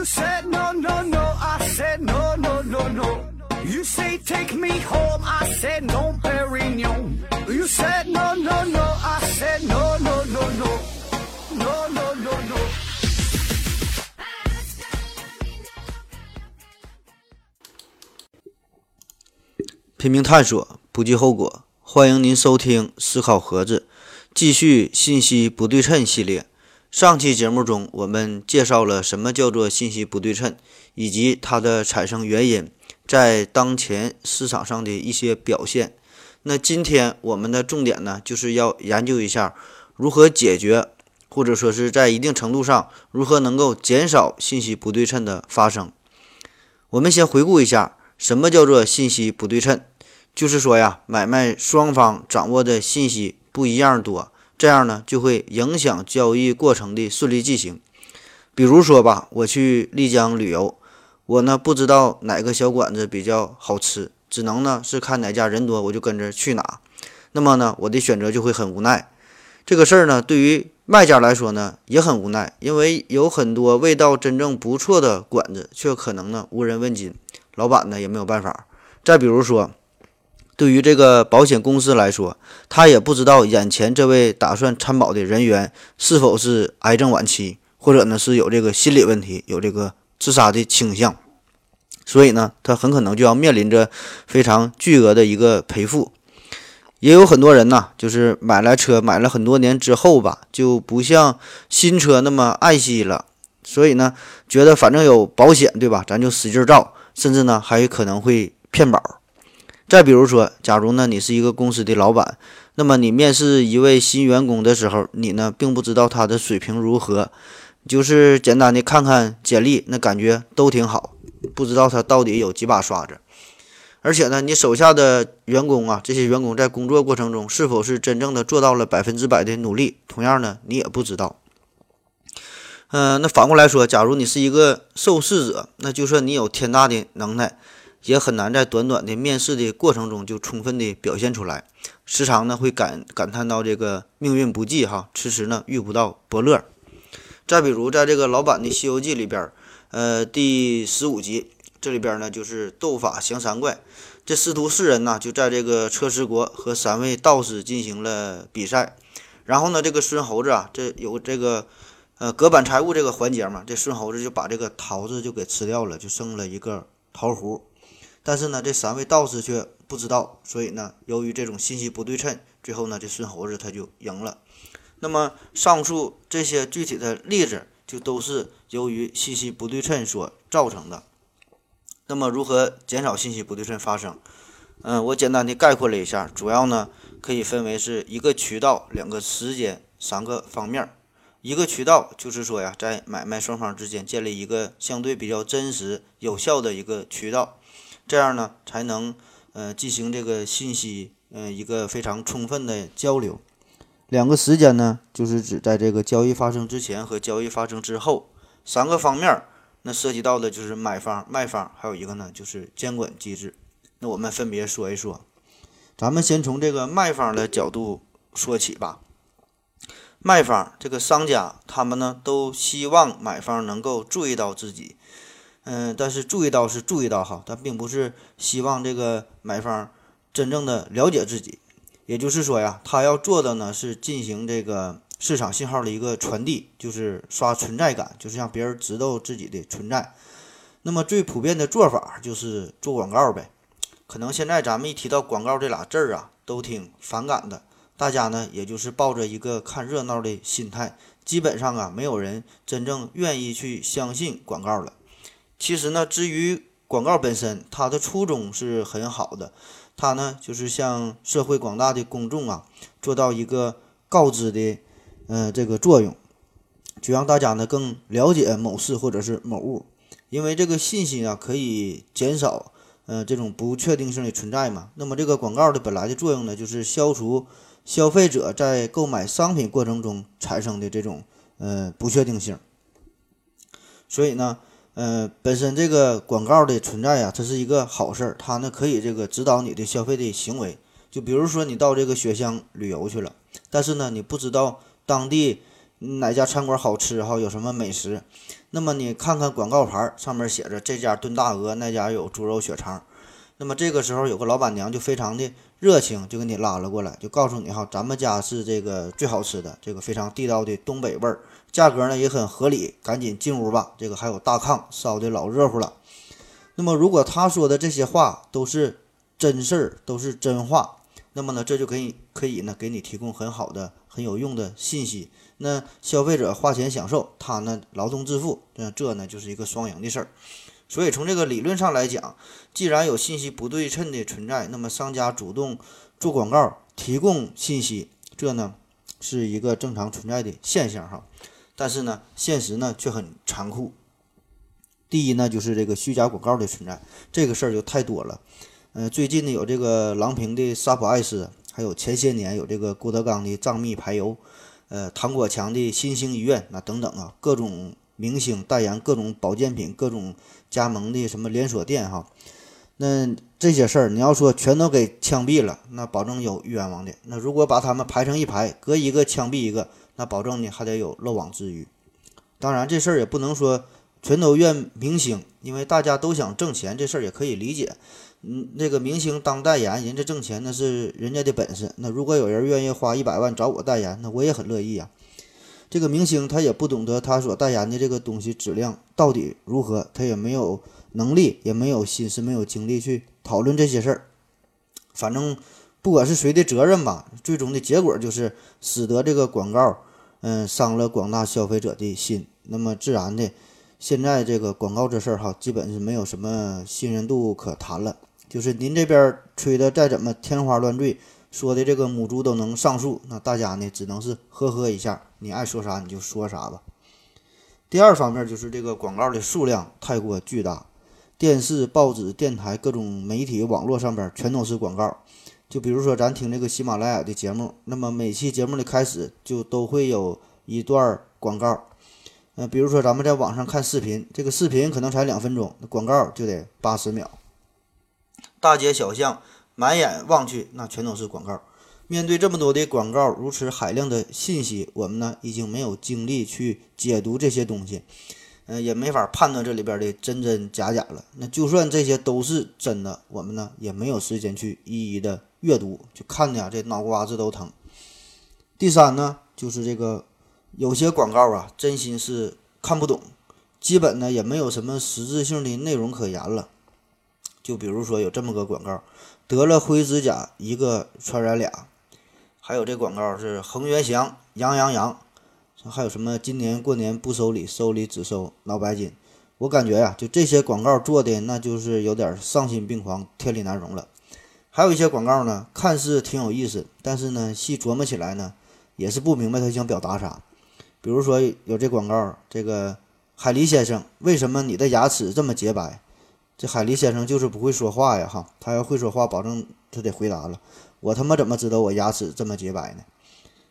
You said no, no, no, I said no, no, no, no. You say take me home, I said no, Perignon. You said no, no, no, I said no, no, no, no. No, no, no, no. 拼命探索，不计后果。欢迎您收听思考盒子，继续信息不对称系列。上期节目中，我们介绍了什么叫做信息不对称，以及它的产生原因，在当前市场上的一些表现。那今天我们的重点呢，就是要研究一下如何解决，或者说是在一定程度上如何能够减少信息不对称的发生。我们先回顾一下，什么叫做信息不对称？就是说呀，买卖双方掌握的信息不一样多，这样呢就会影响交易过程的顺利进行。比如说吧，我去丽江旅游，我呢不知道哪个小馆子比较好吃，只能呢是看哪家人多我就跟着去哪。那么呢，我的选择就会很无奈。这个事儿呢，对于卖家来说呢也很无奈，因为有很多味道真正不错的馆子，却可能呢无人问津，老板呢也没有办法。再比如说。对于这个保险公司来说，他也不知道眼前这位打算参保的人员是否是癌症晚期，或者呢是有这个心理问题，有这个自杀的倾向，所以呢，他很可能就要面临着非常巨额的一个赔付。也有很多人呢，就是买来车买了很多年之后吧，就不像新车那么爱惜了，所以呢，觉得反正有保险，对吧？咱就使劲造，甚至呢还可能会骗保。再比如说，假如呢，你是一个公司的老板，那么你面试一位新员工的时候，你呢并不知道他的水平如何，就是简单的看看简历，那感觉都挺好，不知道他到底有几把刷子。而且呢，你手下的员工啊，这些员工在工作过程中是否是真正的做到了百分之百的努力，同样呢，你也不知道。嗯，那反过来说，假如你是一个受试者，那就算你有天大的能耐。也很难在短短的面试的过程中就充分的表现出来，时常呢会感感叹到这个命运不济哈，迟迟呢遇不到伯乐。再比如在这个老版的《西游记》里边，呃，第十五集这里边呢就是斗法降三怪，这师徒四人呢就在这个车迟国和三位道士进行了比赛，然后呢这个孙猴子啊，这有这个呃隔板财物这个环节嘛，这孙猴子就把这个桃子就给吃掉了，就剩了一个桃核。但是呢，这三位道士却不知道，所以呢，由于这种信息不对称，最后呢，这孙猴子他就赢了。那么上述这些具体的例子，就都是由于信息不对称所造成的。那么如何减少信息不对称发生？嗯，我简单的概括了一下，主要呢可以分为是一个渠道、两个时间、三个方面。一个渠道就是说呀，在买卖双方之间建立一个相对比较真实、有效的一个渠道。这样呢，才能呃进行这个信息嗯一个非常充分的交流。两个时间呢，就是指在这个交易发生之前和交易发生之后。三个方面，那涉及到的就是买方、卖方，还有一个呢就是监管机制。那我们分别说一说。咱们先从这个卖方的角度说起吧。卖方这个商家，他们呢都希望买方能够注意到自己。嗯，但是注意到是注意到哈，但并不是希望这个买方真正的了解自己。也就是说呀，他要做的呢是进行这个市场信号的一个传递，就是刷存在感，就是让别人知道自己的存在。那么最普遍的做法就是做广告呗。可能现在咱们一提到广告这俩字儿啊，都挺反感的。大家呢也就是抱着一个看热闹的心态，基本上啊没有人真正愿意去相信广告了。其实呢，至于广告本身，它的初衷是很好的，它呢就是向社会广大的公众啊做到一个告知的，呃，这个作用，就让大家呢更了解某事或者是某物，因为这个信息啊可以减少，呃，这种不确定性的存在嘛。那么这个广告的本来的作用呢，就是消除消费者在购买商品过程中产生的这种呃不确定性，所以呢。呃，本身这个广告的存在呀，它是一个好事儿，它呢可以这个指导你的消费的行为。就比如说你到这个雪乡旅游去了，但是呢你不知道当地哪家餐馆好吃哈，有什么美食。那么你看看广告牌上面写着这家炖大鹅，那家有猪肉血肠。那么这个时候有个老板娘就非常的热情，就给你拉了过来，就告诉你哈，咱们家是这个最好吃的，这个非常地道的东北味儿，价格呢也很合理，赶紧进屋吧。这个还有大炕烧的老热乎了。那么如果他说的这些话都是真事儿，都是真话，那么呢这就可以可以呢给你提供很好的、很有用的信息。那消费者花钱享受，他呢劳动致富，那这呢就是一个双赢的事儿。所以从这个理论上来讲，既然有信息不对称的存在，那么商家主动做广告提供信息，这呢是一个正常存在的现象哈。但是呢，现实呢却很残酷。第一呢，就是这个虚假广告的存在，这个事儿就太多了。呃，最近呢有这个郎平的沙普爱斯，还有前些年有这个郭德纲的藏秘排油，呃，唐国强的新兴医院那等等啊，各种。明星代言各种保健品，各种加盟的什么连锁店哈，那这些事儿你要说全都给枪毙了，那保证有冤枉的。那如果把他们排成一排，隔一个枪毙一个，那保证呢还得有漏网之鱼。当然这事儿也不能说全都怨明星，因为大家都想挣钱，这事儿也可以理解。嗯，那个明星当代言，人家挣钱那是人家的本事。那如果有人愿意花一百万找我代言，那我也很乐意呀。这个明星他也不懂得他所代言的这个东西质量到底如何，他也没有能力，也没有心思，没有精力去讨论这些事儿。反正不管是谁的责任吧，最终的结果就是使得这个广告，嗯，伤了广大消费者的心。那么自然的，现在这个广告这事儿哈，基本是没有什么信任度可谈了。就是您这边吹的再怎么天花乱坠。说的这个母猪都能上树，那大家呢只能是呵呵一下，你爱说啥你就说啥吧。第二方面就是这个广告的数量太过巨大，电视、报纸、电台、各种媒体、网络上边全都是广告。就比如说咱听这个喜马拉雅的节目，那么每期节目的开始就都会有一段广告。呃，比如说咱们在网上看视频，这个视频可能才两分钟，广告就得八十秒。大街小巷。满眼望去，那全都是广告。面对这么多的广告，如此海量的信息，我们呢已经没有精力去解读这些东西，嗯，也没法判断这里边的真真假假了。那就算这些都是真的，我们呢也没有时间去一一的阅读，就看的呀，这脑瓜子都疼。第三呢，就是这个有些广告啊，真心是看不懂，基本呢也没有什么实质性的内容可言了。就比如说有这么个广告。得了灰指甲，一个传染俩。还有这广告是恒源祥，羊羊羊。还有什么今年过年不收礼，收礼只收脑白金。我感觉呀，就这些广告做的，那就是有点丧心病狂、天理难容了。还有一些广告呢，看似挺有意思，但是呢，细琢磨起来呢，也是不明白他想表达啥。比如说有这广告，这个海狸先生，为什么你的牙齿这么洁白？这海狸先生就是不会说话呀，哈！他要会说话，保证他得回答了。我他妈怎么知道我牙齿这么洁白呢？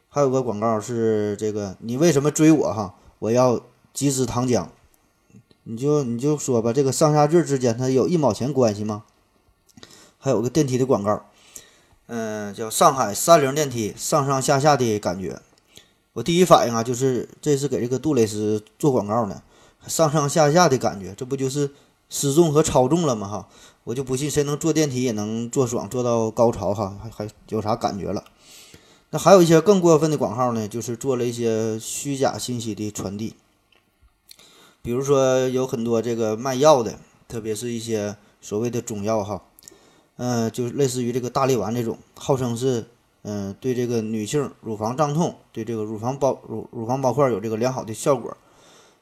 还有个广告是这个，你为什么追我？哈！我要集资糖浆，你就你就说吧，这个上下句之间它有一毛钱关系吗？还有个电梯的广告，嗯，叫上海三菱电梯上上下下的感觉。我第一反应啊，就是这是给这个杜蕾斯做广告呢，上上下下的感觉，这不就是？失重和超重了嘛哈，我就不信谁能坐电梯也能坐爽，坐到高潮哈，还还有啥感觉了？那还有一些更过分的广告呢，就是做了一些虚假信息的传递。比如说有很多这个卖药的，特别是一些所谓的中药哈，嗯，就是类似于这个大力丸这种，号称是嗯对这个女性乳房胀痛、对这个乳房包乳乳房包块有这个良好的效果。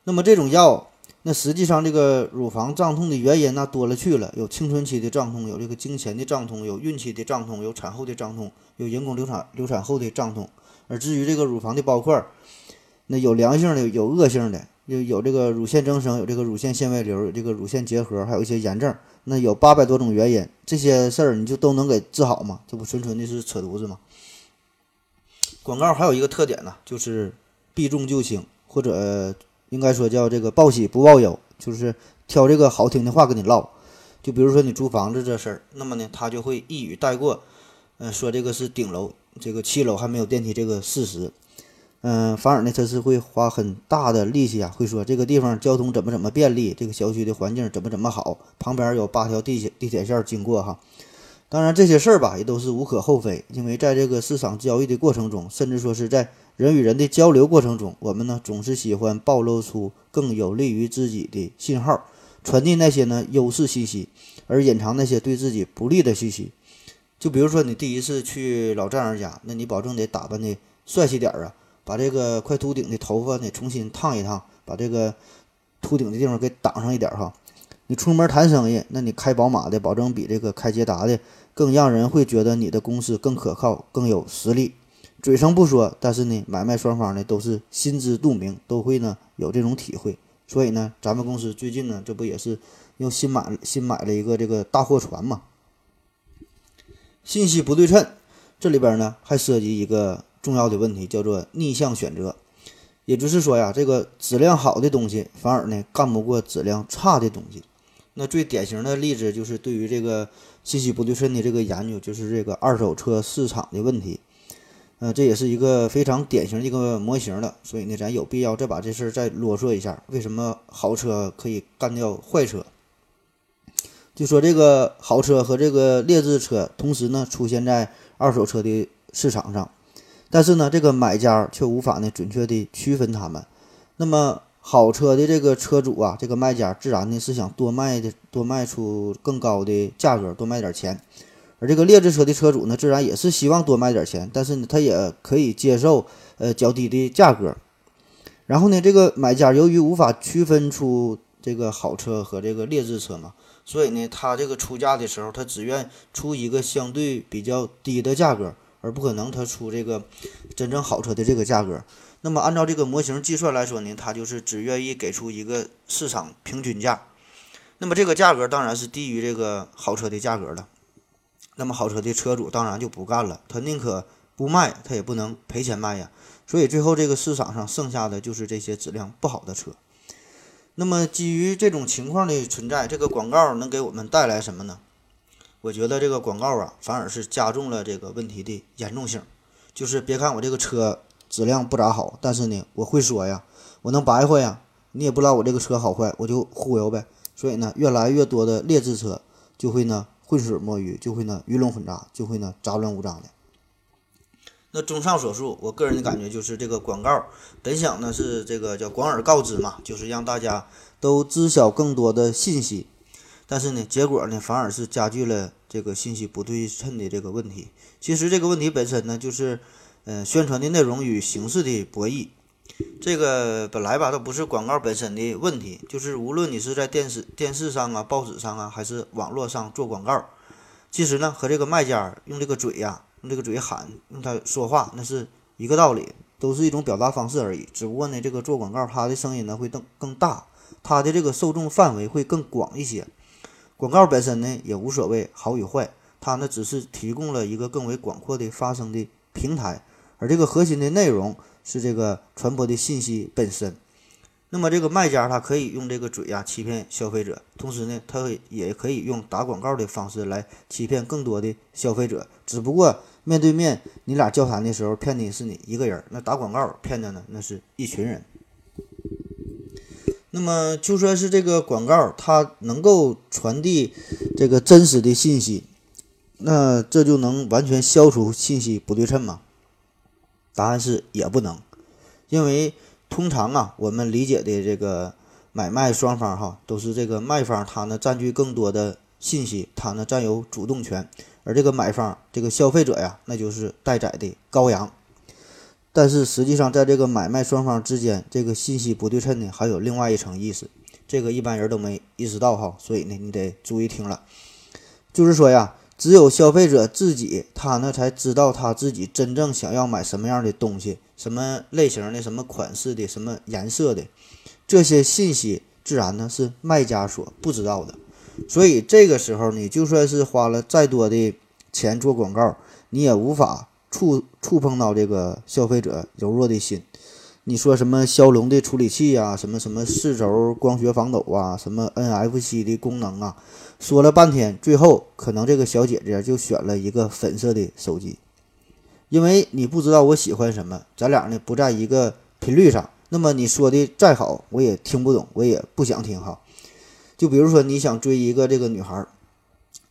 那么这种药。那实际上，这个乳房胀痛的原因那多了去了，有青春期的胀痛，有这个经前的胀痛，有孕期的胀痛，有产后的胀痛，有人工流产流产后的胀痛。而至于这个乳房的包块，那有良性的，有恶性的，有有这个乳腺增生，有这个乳腺腺外瘤，有这个乳腺结核，还有一些炎症。那有八百多种原因，这些事儿你就都能给治好吗？这不纯纯的是扯犊子吗？广告还有一个特点呢，就是避重就轻，或者。应该说叫这个报喜不报忧，就是挑这个好听的话跟你唠。就比如说你租房子这事儿，那么呢，他就会一语带过，嗯，说这个是顶楼，这个七楼还没有电梯这个事实。嗯，反而呢，他是会花很大的力气啊，会说这个地方交通怎么怎么便利，这个小区的环境怎么怎么好，旁边有八条地铁地铁线经过哈。当然这些事儿吧，也都是无可厚非，因为在这个市场交易的过程中，甚至说是在人与人的交流过程中，我们呢总是喜欢暴露出更有利于自己的信号，传递那些呢优势信息，而隐藏那些对自己不利的信息。就比如说你第一次去老丈人家，那你保证得打扮的帅气点儿啊。把这个快秃顶的头发呢重新烫一烫，把这个秃顶的地方给挡上一点哈。你出门谈生意，那你开宝马的，保证比这个开捷达的更让人会觉得你的公司更可靠、更有实力。嘴上不说，但是呢，买卖双方呢都是心知肚明，都会呢有这种体会。所以呢，咱们公司最近呢，这不也是又新买新买了一个这个大货船嘛？信息不对称，这里边呢还涉及一个。重要的问题叫做逆向选择，也就是说呀，这个质量好的东西反而呢干不过质量差的东西。那最典型的例子就是对于这个信息不对称的这个研究，就是这个二手车市场的问题。呃，这也是一个非常典型的一个模型了。所以呢，咱有必要再把这事儿再啰嗦一下，为什么好车可以干掉坏车？就说这个好车和这个劣质车同时呢出现在二手车的市场上。但是呢，这个买家却无法呢准确的区分它们。那么好车的这个车主啊，这个卖家自然呢是想多卖的，多卖出更高的价格，多卖点钱。而这个劣质车的车主呢，自然也是希望多卖点钱，但是呢，他也可以接受呃较低的价格。然后呢，这个买家由于无法区分出这个好车和这个劣质车嘛，所以呢，他这个出价的时候，他只愿出一个相对比较低的价格。而不可能他出这个真正好车的这个价格，那么按照这个模型计算来说呢，他就是只愿意给出一个市场平均价，那么这个价格当然是低于这个好车的价格了。那么好车的车主当然就不干了，他宁可不卖，他也不能赔钱卖呀。所以最后这个市场上剩下的就是这些质量不好的车。那么基于这种情况的存在，这个广告能给我们带来什么呢？我觉得这个广告啊，反而是加重了这个问题的严重性。就是别看我这个车质量不咋好，但是呢，我会说呀，我能白活呀。你也不知道我这个车好坏，我就忽悠呗。所以呢，越来越多的劣质车就会呢浑水摸鱼，就会呢鱼龙混杂，就会呢杂乱无章的。那综上所述，我个人的感觉就是这个广告本想呢是这个叫广而告之嘛，就是让大家都知晓更多的信息。但是呢，结果呢，反而是加剧了这个信息不对称的这个问题。其实这个问题本身呢，就是，呃，宣传的内容与形式的博弈。这个本来吧，它不是广告本身的问题，就是无论你是在电视、电视上啊、报纸上啊，还是网络上做广告，其实呢，和这个卖家用这个嘴呀，用这个嘴喊，用它说话，那是一个道理，都是一种表达方式而已。只不过呢，这个做广告，它的声音呢会更更大，它的这个受众范围会更广一些。广告本身呢也无所谓好与坏，它呢只是提供了一个更为广阔的发声的平台，而这个核心的内容是这个传播的信息本身。那么这个卖家他可以用这个嘴呀欺骗消费者，同时呢他也可以用打广告的方式来欺骗更多的消费者。只不过面对面你俩交谈的时候骗的是你一个人，那打广告骗的呢那是一群人。那么就说是这个广告，它能够传递这个真实的信息，那这就能完全消除信息不对称吗？答案是也不能，因为通常啊，我们理解的这个买卖双方哈，都是这个卖方他呢占据更多的信息，他呢占有主动权，而这个买方这个消费者呀，那就是待宰的羔羊。但是实际上，在这个买卖双方之间，这个信息不对称呢，还有另外一层意思，这个一般人都没意识到哈，所以呢，你得注意听了。就是说呀，只有消费者自己，他呢才知道他自己真正想要买什么样的东西，什么类型的、什么款式的、什么颜色的，这些信息自然呢是卖家所不知道的。所以这个时候，你就算是花了再多的钱做广告，你也无法。触触碰到这个消费者柔弱的心，你说什么骁龙的处理器呀，什么什么四轴光学防抖啊，什么 NFC 的功能啊，说了半天，最后可能这个小姐姐就选了一个粉色的手机。因为你不知道我喜欢什么，咱俩呢不在一个频率上，那么你说的再好，我也听不懂，我也不想听哈。就比如说你想追一个这个女孩，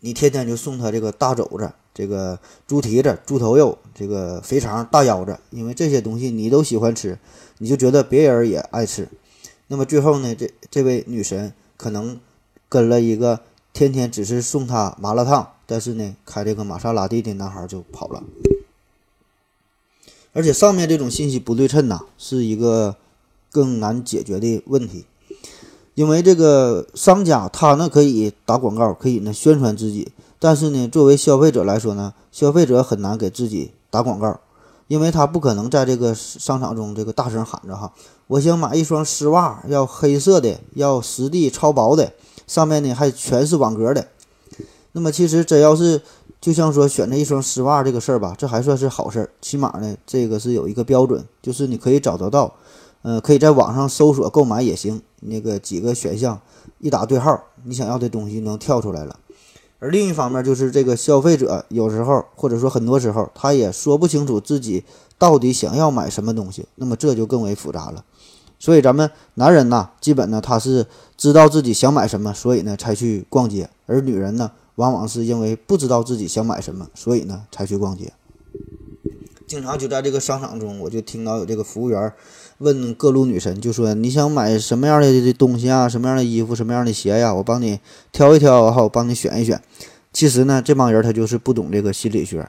你天天就送她这个大肘子、这个猪蹄子、猪头肉、这个肥肠、大腰子，因为这些东西你都喜欢吃，你就觉得别人也爱吃。那么最后呢，这这位女神可能跟了一个天天只是送她麻辣烫，但是呢开这个玛莎拉蒂的男孩就跑了。而且上面这种信息不对称呐，是一个更难解决的问题，因为这个商家他呢可以打广告，可以呢宣传自己，但是呢作为消费者来说呢，消费者很难给自己打广告，因为他不可能在这个商场中这个大声喊着哈，我想买一双丝袜，要黑色的，要实地超薄的，上面呢还全是网格的。那么其实真要是。就像说选择一双丝袜这个事儿吧，这还算是好事儿，起码呢，这个是有一个标准，就是你可以找得到，呃，可以在网上搜索购买也行，那个几个选项一打对号，你想要的东西能跳出来了。而另一方面就是这个消费者有时候或者说很多时候他也说不清楚自己到底想要买什么东西，那么这就更为复杂了。所以咱们男人呢，基本呢他是知道自己想买什么，所以呢才去逛街，而女人呢。往往是因为不知道自己想买什么，所以呢才去逛街。经常就在这个商场中，我就听到有这个服务员问各路女神，就说你想买什么样的东西啊，什么样的衣服，什么样的鞋呀，我帮你挑一挑，哈，我帮你选一选。其实呢，这帮人他就是不懂这个心理学。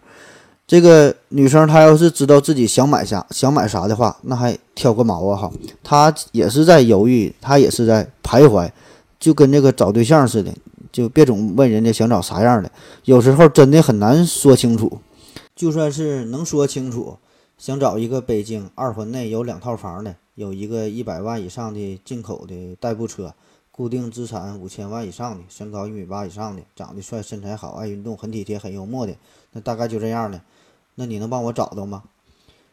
这个女生她要是知道自己想买啥，想买啥的话，那还挑个毛啊哈！她也是在犹豫，她也是在徘徊，就跟这个找对象似的。就别总问人家想找啥样的，有时候真的很难说清楚。就算是能说清楚，想找一个北京二环内有两套房的，有一个一百万以上的进口的代步车，固定资产五千万以上的，身高一米八以上的，长得帅，身材好，爱运动，很体贴，很幽默的，那大概就这样的。那你能帮我找到吗？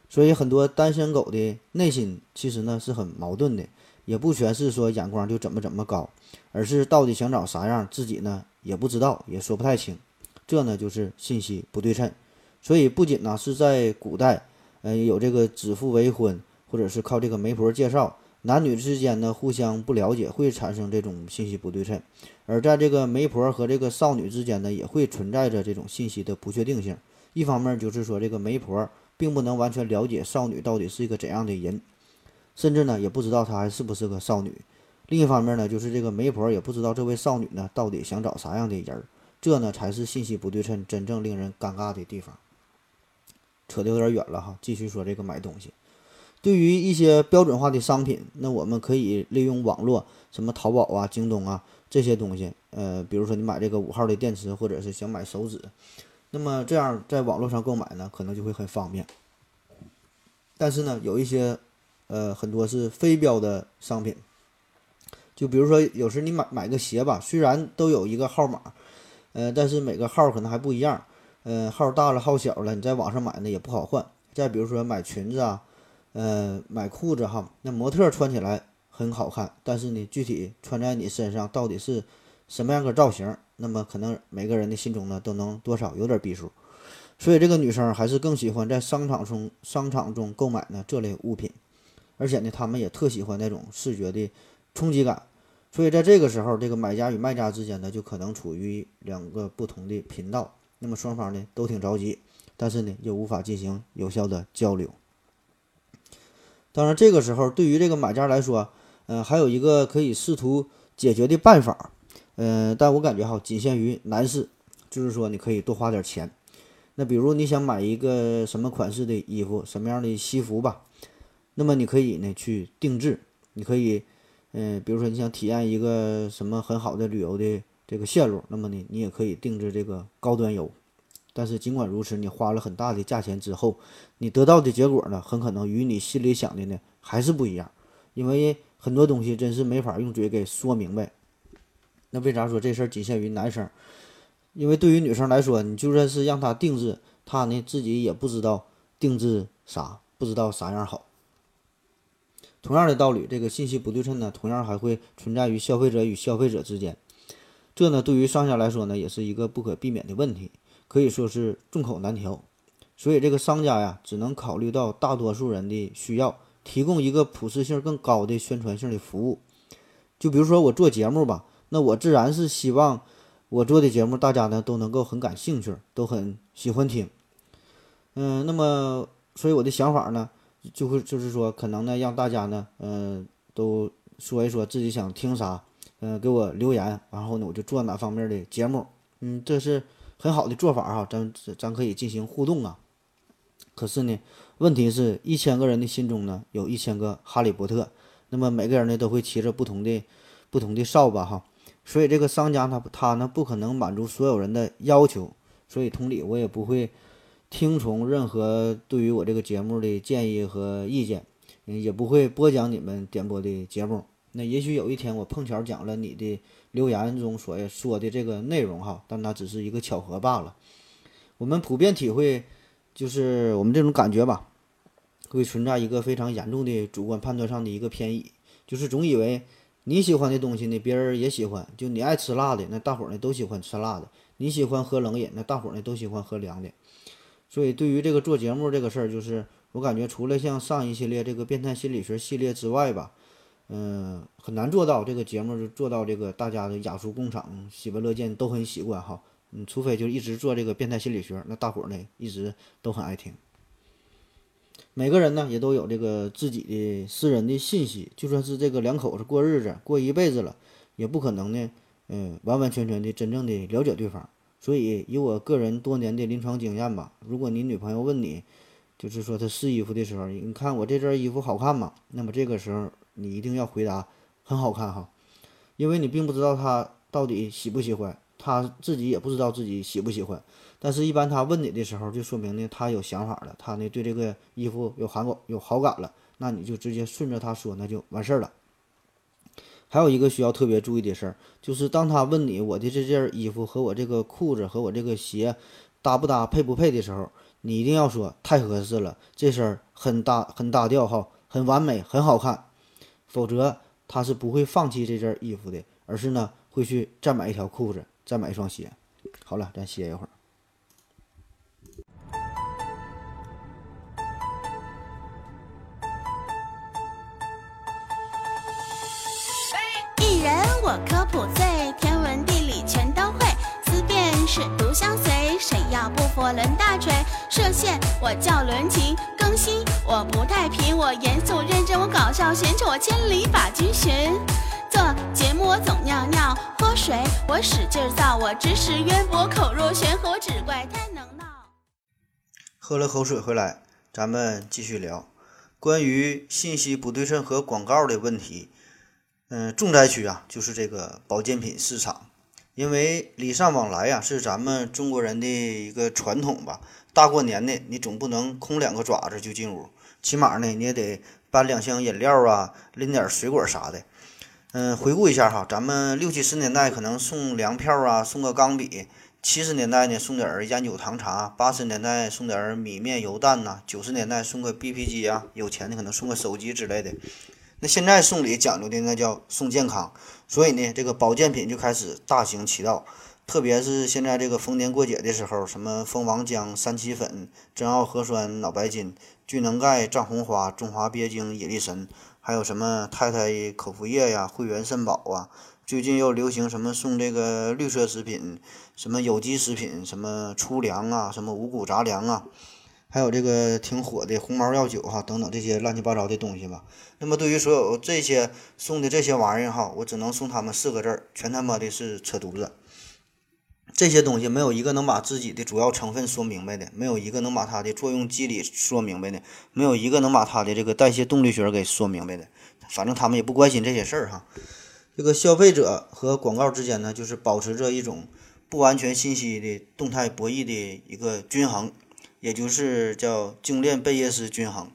所以很多单身狗的内心其实呢是很矛盾的。也不全是说眼光就怎么怎么高，而是到底想找啥样，自己呢也不知道，也说不太清。这呢就是信息不对称。所以不仅呢是在古代，呃有这个指腹为婚，或者是靠这个媒婆介绍，男女之间呢互相不了解，会产生这种信息不对称。而在这个媒婆和这个少女之间呢，也会存在着这种信息的不确定性。一方面就是说，这个媒婆并不能完全了解少女到底是一个怎样的人。甚至呢，也不知道她还是不是个少女。另一方面呢，就是这个媒婆也不知道这位少女呢到底想找啥样的人儿。这呢才是信息不对称真正令人尴尬的地方。扯得有点远了哈，继续说这个买东西。对于一些标准化的商品，那我们可以利用网络，什么淘宝啊、京东啊这些东西。呃，比如说你买这个五号的电池，或者是想买手指，那么这样在网络上购买呢，可能就会很方便。但是呢，有一些。呃，很多是非标的商品，就比如说，有时你买买个鞋吧，虽然都有一个号码，呃，但是每个号可能还不一样，呃，号大了号小了，你在网上买呢也不好换。再比如说买裙子啊，呃，买裤子哈，那模特穿起来很好看，但是呢，具体穿在你身上到底是什么样个造型，那么可能每个人的心中呢都能多少有点逼数。所以这个女生还是更喜欢在商场中商场中购买呢这类物品。而且呢，他们也特喜欢那种视觉的冲击感，所以在这个时候，这个买家与卖家之间呢，就可能处于两个不同的频道。那么双方呢都挺着急，但是呢又无法进行有效的交流。当然，这个时候对于这个买家来说，嗯，还有一个可以试图解决的办法，嗯，但我感觉哈，仅限于男士，就是说你可以多花点钱。那比如你想买一个什么款式的衣服，什么样的西服吧。那么你可以呢去定制，你可以，嗯，比如说你想体验一个什么很好的旅游的这个线路，那么呢你也可以定制这个高端游。但是尽管如此，你花了很大的价钱之后，你得到的结果呢，很可能与你心里想的呢还是不一样。因为很多东西真是没法用嘴给说明白。那为啥说这事儿仅限于男生？因为对于女生来说，你就算是让她定制，她呢自己也不知道定制啥，不知道啥样好。同样的道理，这个信息不对称呢，同样还会存在于消费者与消费者之间。这呢，对于商家来说呢，也是一个不可避免的问题，可以说是众口难调。所以这个商家呀，只能考虑到大多数人的需要，提供一个普适性更高的宣传性的服务。就比如说我做节目吧，那我自然是希望我做的节目大家呢都能够很感兴趣，都很喜欢听。嗯，那么所以我的想法呢，就会就是说，可能呢让大家呢，嗯，都说一说自己想听啥，嗯，给我留言，然后呢我就做哪方面的节目。嗯，这是很好的做法哈，咱咱可以进行互动啊。可是呢，问题是一千个人的心中呢，有一千个哈利波特。那么每个人呢，都会骑着不同的、不同的扫把哈。所以这个商家他他呢，不可能满足所有人的要求。所以同理，我也不会听从任何对于我这个节目的建议和意见，也不会播讲你们点播的节目。那也许有一天我碰巧讲了你的留言中所说的这个内容哈，但那只是一个巧合罢了。我们普遍体会。就是我们这种感觉吧，会存在一个非常严重的主观判断上的一个偏移，就是总以为你喜欢的东西呢，别人也喜欢。就你爱吃辣的，那大伙儿呢都喜欢吃辣的；你喜欢喝冷饮，那大伙儿呢都喜欢喝凉的。所以对于这个做节目这个事儿，就是我感觉除了像上一系列这个变态心理学系列之外吧，嗯，很难做到这个节目就做到这个大家的雅俗共赏、喜闻乐见都很习惯哈。嗯，除非就一直做这个变态心理学，那大伙儿呢一直都很爱听。每个人呢也都有这个自己的私人的信息，就算是这个两口子过日子过一辈子了，也不可能呢，嗯，完完全全的真正的了解对方。所以以我个人多年的临床经验吧，如果你女朋友问你，就是说她试衣服的时候，你看我这件衣服好看吗？那么这个时候你一定要回答很好看哈，因为你并不知道他到底喜不喜欢。他自己也不知道自己喜不喜欢，但是，一般他问你的时候，就说明呢，他有想法了，他呢对这个衣服有好感有好感了，那你就直接顺着他说，那就完事儿了。还有一个需要特别注意的事儿，就是当他问你我的这件衣服和我这个裤子和我这个鞋搭不搭配不配的时候，你一定要说太合适了，这身很搭很搭调哈，很完美很好看，否则他是不会放弃这件衣服的，而是呢会去再买一条裤子。再买一双鞋，好了，咱歇一会儿。一人我科普最，天文地理全都会，是独相随，谁要不服抡大锤。射线我叫伦琴，更新我不太平，我严肃认真，我搞笑闲扯，我千里把君寻。做节目我总尿尿喝水，我使劲造，我知识渊博，口若悬河，只怪太能闹。喝了口水回来，咱们继续聊关于信息不对称和广告的问题。嗯，重灾区啊，就是这个保健品市场，因为礼尚往来呀，是咱们中国人的一个传统吧。大过年的，你总不能空两个爪子就进屋，起码呢，你也得搬两箱饮料啊，拎点水果啥的。嗯，回顾一下哈，咱们六七十年代可能送粮票啊，送个钢笔；七十年代呢送点烟酒糖茶；八十年代送点米面油蛋呐；九十年代送个 BP 机啊，有钱的可能送个手机之类的。那现在送礼讲究的那叫送健康，所以呢，这个保健品就开始大行其道。特别是现在这个逢年过节的时候，什么蜂王浆、三七粉、珍奥核酸、脑白金、聚能钙、藏红花、中华鳖精、野力神。还有什么太太口服液呀、汇源肾宝啊？最近又流行什么送这个绿色食品，什么有机食品，什么粗粮啊，什么五谷杂粮啊，还有这个挺火的红毛药酒哈，等等这些乱七八糟的东西吧。那么对于所有这些送的这些玩意儿哈，我只能送他们四个字儿：全他妈的是扯犊子。这些东西没有一个能把自己的主要成分说明白的，没有一个能把它的作用机理说明白的，没有一个能把它的这个代谢动力学给说明白的。反正他们也不关心这些事儿哈。这个消费者和广告之间呢，就是保持着一种不完全信息的动态博弈的一个均衡，也就是叫精炼贝叶斯均衡。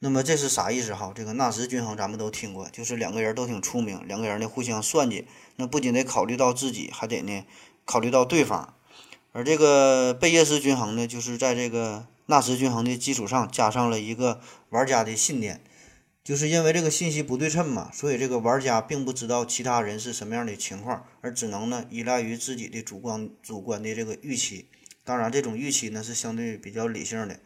那么这是啥意思哈？这个纳什均衡咱们都听过，就是两个人都挺出名，两个人呢互相算计，那不仅得考虑到自己，还得呢。考虑到对方，而这个贝叶斯均衡呢，就是在这个纳什均衡的基础上加上了一个玩家的信念，就是因为这个信息不对称嘛，所以这个玩家并不知道其他人是什么样的情况，而只能呢依赖于自己的主观主观的这个预期，当然，这种预期呢是相对比较理性的。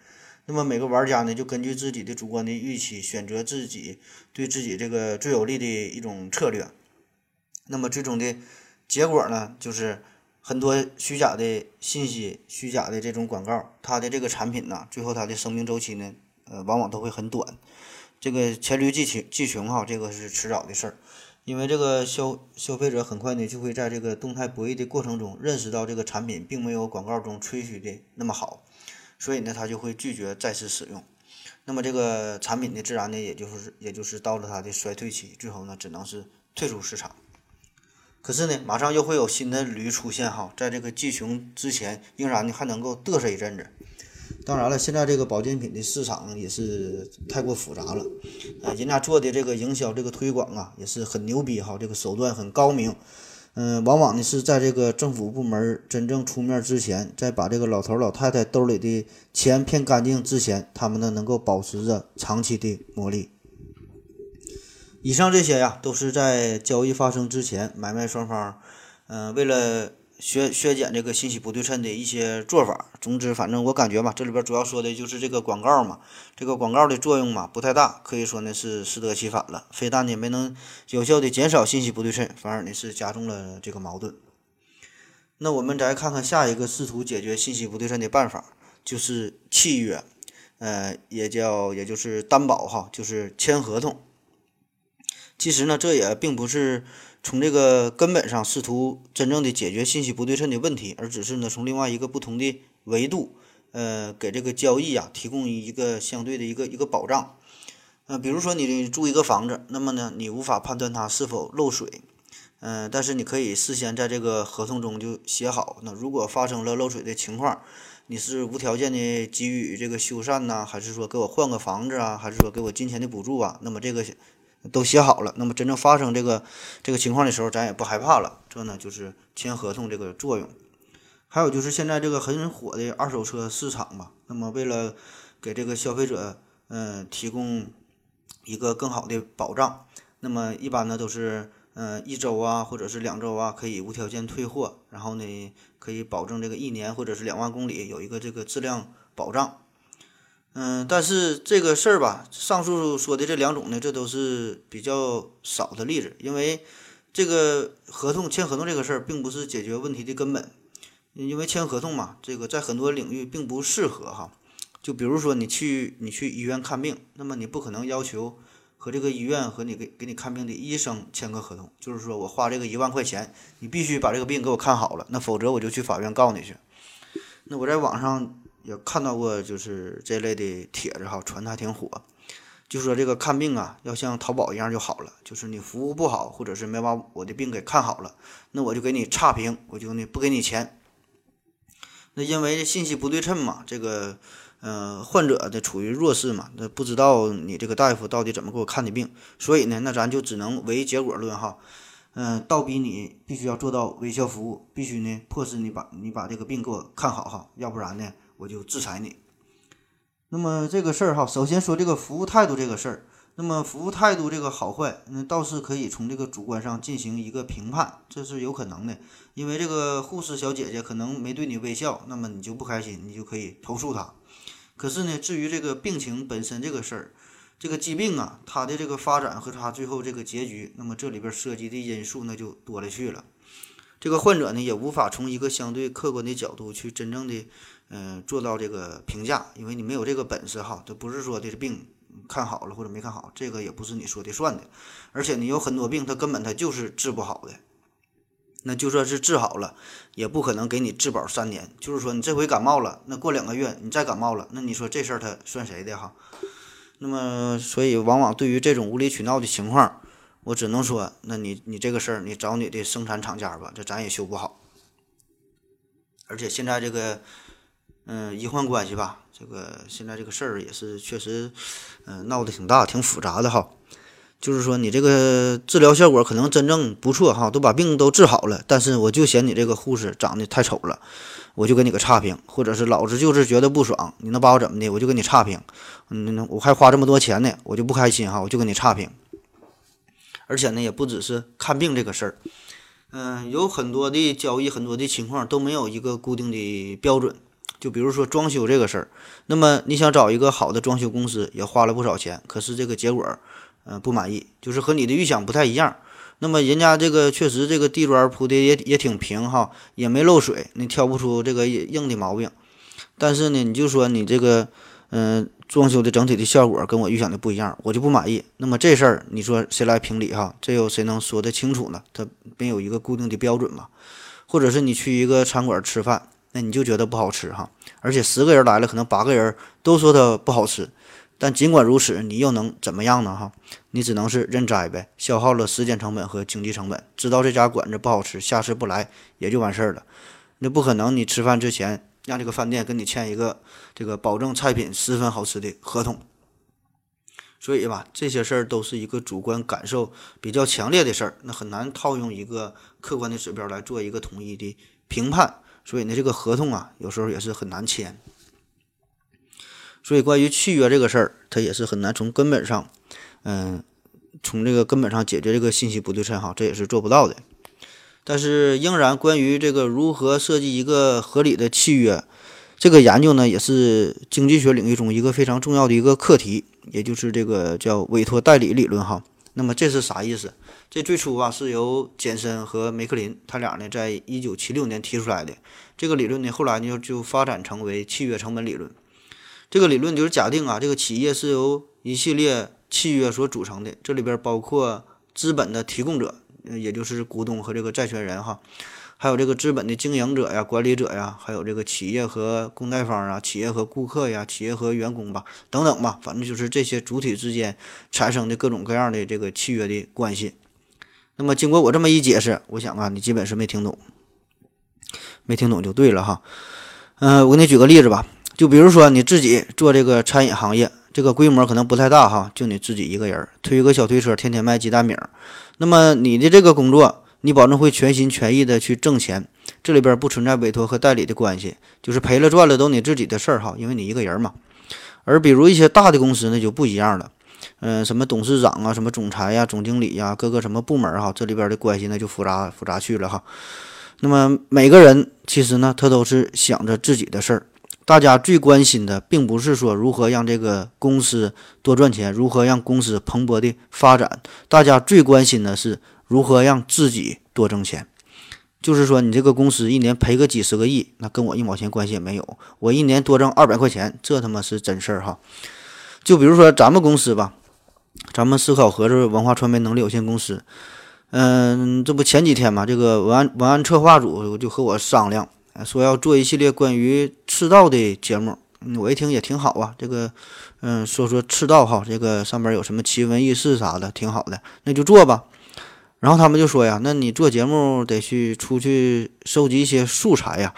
那么每个玩家呢，就根据自己的主观的预期，选择自己对自己这个最有利的一种策略。那么最终的结果呢，就是很多虚假的信息、虚假的这种广告，它的这个产品呢，最后它的生命周期呢，呃，往往都会很短。这个黔驴技穷，技穷哈，这个是迟早的事儿。因为这个消消费者很快呢，就会在这个动态博弈的过程中，认识到这个产品并没有广告中吹嘘的那么好。所以呢，他就会拒绝再次使用，那么这个产品呢，自然呢，也就是也就是到了它的衰退期，最后呢，只能是退出市场。可是呢，马上又会有新的驴出现哈，在这个技穷之前，仍然呢还能够嘚瑟一阵子。当然了，现在这个保健品的市场也是太过复杂了，呃，人家做的这个营销、这个推广啊，也是很牛逼哈，这个手段很高明。嗯，往往呢是在这个政府部门真正出面之前，在把这个老头老太太兜里的钱骗干净之前，他们呢能够保持着长期的魔力。以上这些呀，都是在交易发生之前，买卖双方，嗯，为了。削削减这个信息不对称的一些做法。总之，反正我感觉吧，这里边主要说的就是这个广告嘛，这个广告的作用嘛不太大，可以说呢是适得其反了。非但呢没能有效的减少信息不对称，反而呢是加重了这个矛盾。那我们再看看下一个试图解决信息不对称的办法，就是契约，呃，也叫也就是担保哈，就是签合同。其实呢，这也并不是。从这个根本上试图真正的解决信息不对称的问题，而只是呢从另外一个不同的维度，呃，给这个交易啊提供一个相对的一个一个保障。呃，比如说你住一个房子，那么呢你无法判断它是否漏水，嗯，但是你可以事先在这个合同中就写好，那如果发生了漏水的情况，你是无条件的给予这个修缮呢，还是说给我换个房子啊，还是说给我金钱的补助啊？那么这个。都写好了，那么真正发生这个这个情况的时候，咱也不害怕了。这呢就是签合同这个作用。还有就是现在这个很火的二手车市场嘛，那么为了给这个消费者嗯提供一个更好的保障，那么一般呢都是嗯一周啊或者是两周啊可以无条件退货，然后呢可以保证这个一年或者是两万公里有一个这个质量保障。嗯，但是这个事儿吧，上述说的这两种呢，这都是比较少的例子，因为这个合同签合同这个事儿，并不是解决问题的根本，因为签合同嘛，这个在很多领域并不适合哈。就比如说你去你去医院看病，那么你不可能要求和这个医院和你给给你看病的医生签个合同，就是说我花这个一万块钱，你必须把这个病给我看好了，那否则我就去法院告你去。那我在网上。也看到过，就是这类的帖子哈，传的还挺火。就说这个看病啊，要像淘宝一样就好了。就是你服务不好，或者是没把我的病给看好了，那我就给你差评，我就呢不给你钱。那因为信息不对称嘛，这个嗯，患者的处于弱势嘛，那不知道你这个大夫到底怎么给我看的病，所以呢，那咱就只能唯结果论哈。嗯，倒逼你必须要做到微笑服务，必须呢迫使你把你把这个病给我看好哈，要不然呢。我就制裁你。那么这个事儿哈，首先说这个服务态度这个事儿，那么服务态度这个好坏，那倒是可以从这个主观上进行一个评判，这是有可能的。因为这个护士小姐姐可能没对你微笑，那么你就不开心，你就可以投诉她。可是呢，至于这个病情本身这个事儿，这个疾病啊，它的这个发展和它最后这个结局，那么这里边涉及的因素那就多了去了。这个患者呢，也无法从一个相对客观的角度去真正的。嗯，做到这个评价，因为你没有这个本事哈，这不是说的病看好了或者没看好，这个也不是你说的算的。而且你有很多病，它根本它就是治不好的。那就算是治好了，也不可能给你质保三年。就是说你这回感冒了，那过两个月你再感冒了，那你说这事儿它算谁的哈？那么，所以往往对于这种无理取闹的情况，我只能说，那你你这个事儿，你找你的生产厂家吧，这咱也修不好。而且现在这个。嗯，医患关系吧，这个现在这个事儿也是确实，嗯，闹得挺大，挺复杂的哈。就是说，你这个治疗效果可能真正不错哈，都把病都治好了，但是我就嫌你这个护士长得太丑了，我就给你个差评，或者是老子就是觉得不爽，你能把我怎么的，我就给你差评。嗯，我还花这么多钱呢，我就不开心哈，我就给你差评。而且呢，也不只是看病这个事儿，嗯，有很多的交易，很多的情况都没有一个固定的标准。就比如说装修这个事儿，那么你想找一个好的装修公司，也花了不少钱，可是这个结果，嗯，不满意，就是和你的预想不太一样。那么人家这个确实这个地砖铺的也也挺平哈，也没漏水，你挑不出这个硬的毛病。但是呢，你就说你这个，嗯，装修的整体的效果跟我预想的不一样，我就不满意。那么这事儿你说谁来评理哈？这又谁能说得清楚呢？他没有一个固定的标准嘛？或者是你去一个餐馆吃饭。那你就觉得不好吃哈，而且十个人来了，可能八个人都说它不好吃，但尽管如此，你又能怎么样呢哈？你只能是认栽呗，消耗了时间成本和经济成本，知道这家馆子不好吃，下次不来也就完事儿了。那不可能，你吃饭之前让这个饭店跟你签一个这个保证菜品十分好吃的合同。所以吧，这些事儿都是一个主观感受比较强烈的事儿，那很难套用一个客观的指标来做一个统一的评判。所以呢，这个合同啊，有时候也是很难签。所以关于契约这个事儿，它也是很难从根本上，嗯，从这个根本上解决这个信息不对称哈，这也是做不到的。但是，仍然关于这个如何设计一个合理的契约，这个研究呢，也是经济学领域中一个非常重要的一个课题，也就是这个叫委托代理理论哈。那么这是啥意思？这最初啊是由简森和梅克林他俩呢在一九七六年提出来的。这个理论呢后来呢就发展成为契约成本理论。这个理论就是假定啊这个企业是由一系列契约所组成的，这里边包括资本的提供者，也就是股东和这个债权人哈。还有这个资本的经营者呀、管理者呀，还有这个企业和供贷方啊、企业和顾客呀、企业和员工吧，等等吧，反正就是这些主体之间产生的各种各样的这个契约的关系。那么经过我这么一解释，我想啊，你基本是没听懂，没听懂就对了哈。嗯，我给你举个例子吧，就比如说你自己做这个餐饮行业，这个规模可能不太大哈，就你自己一个人推个小推车，天天卖鸡蛋饼。那么你的这个工作。你保证会全心全意的去挣钱，这里边不存在委托和代理的关系，就是赔了赚了都你自己的事儿哈，因为你一个人嘛。而比如一些大的公司那就不一样了，嗯，什么董事长啊，什么总裁呀、总经理呀，各个什么部门哈，这里边的关系那就复杂复杂去了哈。那么每个人其实呢，他都是想着自己的事儿，大家最关心的并不是说如何让这个公司多赚钱，如何让公司蓬勃的发展，大家最关心的是。如何让自己多挣钱？就是说，你这个公司一年赔个几十个亿，那跟我一毛钱关系也没有。我一年多挣二百块钱，这他妈是真事儿哈！就比如说咱们公司吧，咱们思考盒子文化传媒能力有限公司，嗯，这不前几天嘛，这个文案文案策划组就和我商量，说要做一系列关于赤道的节目。我一听也挺好啊，这个，嗯，说说赤道哈，这个上边有什么奇闻异事啥的，挺好的，那就做吧。然后他们就说呀，那你做节目得去出去收集一些素材呀，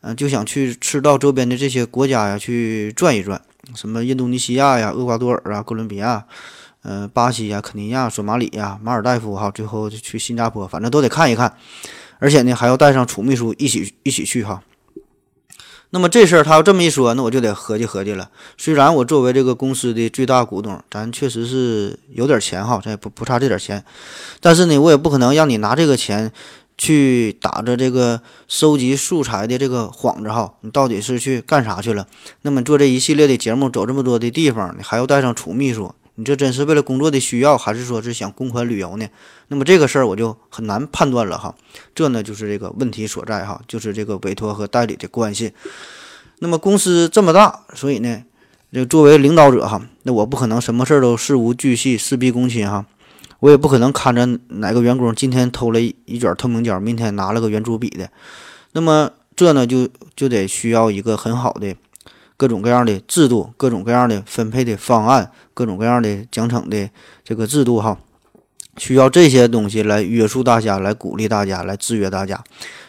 嗯，就想去赤道周边的这些国家呀去转一转，什么印度尼西亚呀、厄瓜多尔啊、哥伦比亚，嗯，巴西呀、肯尼亚、索马里呀、马尔代夫哈，最后就去新加坡，反正都得看一看，而且呢还要带上楚秘书一起一起去哈。那么这事儿他要这么一说，那我就得合计合计了。虽然我作为这个公司的最大股东，咱确实是有点钱哈，咱也不不差这点钱，但是呢，我也不可能让你拿这个钱去打着这个收集素材的这个幌子哈。你到底是去干啥去了？那么做这一系列的节目，走这么多的地方，你还要带上楚秘书。你这真是为了工作的需要，还是说是想公款旅游呢？那么这个事儿我就很难判断了哈。这呢就是这个问题所在哈，就是这个委托和代理的关系。那么公司这么大，所以呢，这作为领导者哈，那我不可能什么事儿都事无巨细、事必躬亲哈。我也不可能看着哪个员工今天偷了一卷透明胶，明天拿了个圆珠笔的。那么这呢就就得需要一个很好的。各种各样的制度，各种各样的分配的方案，各种各样的奖惩的这个制度，哈，需要这些东西来约束大家，来鼓励大家，来制约大家，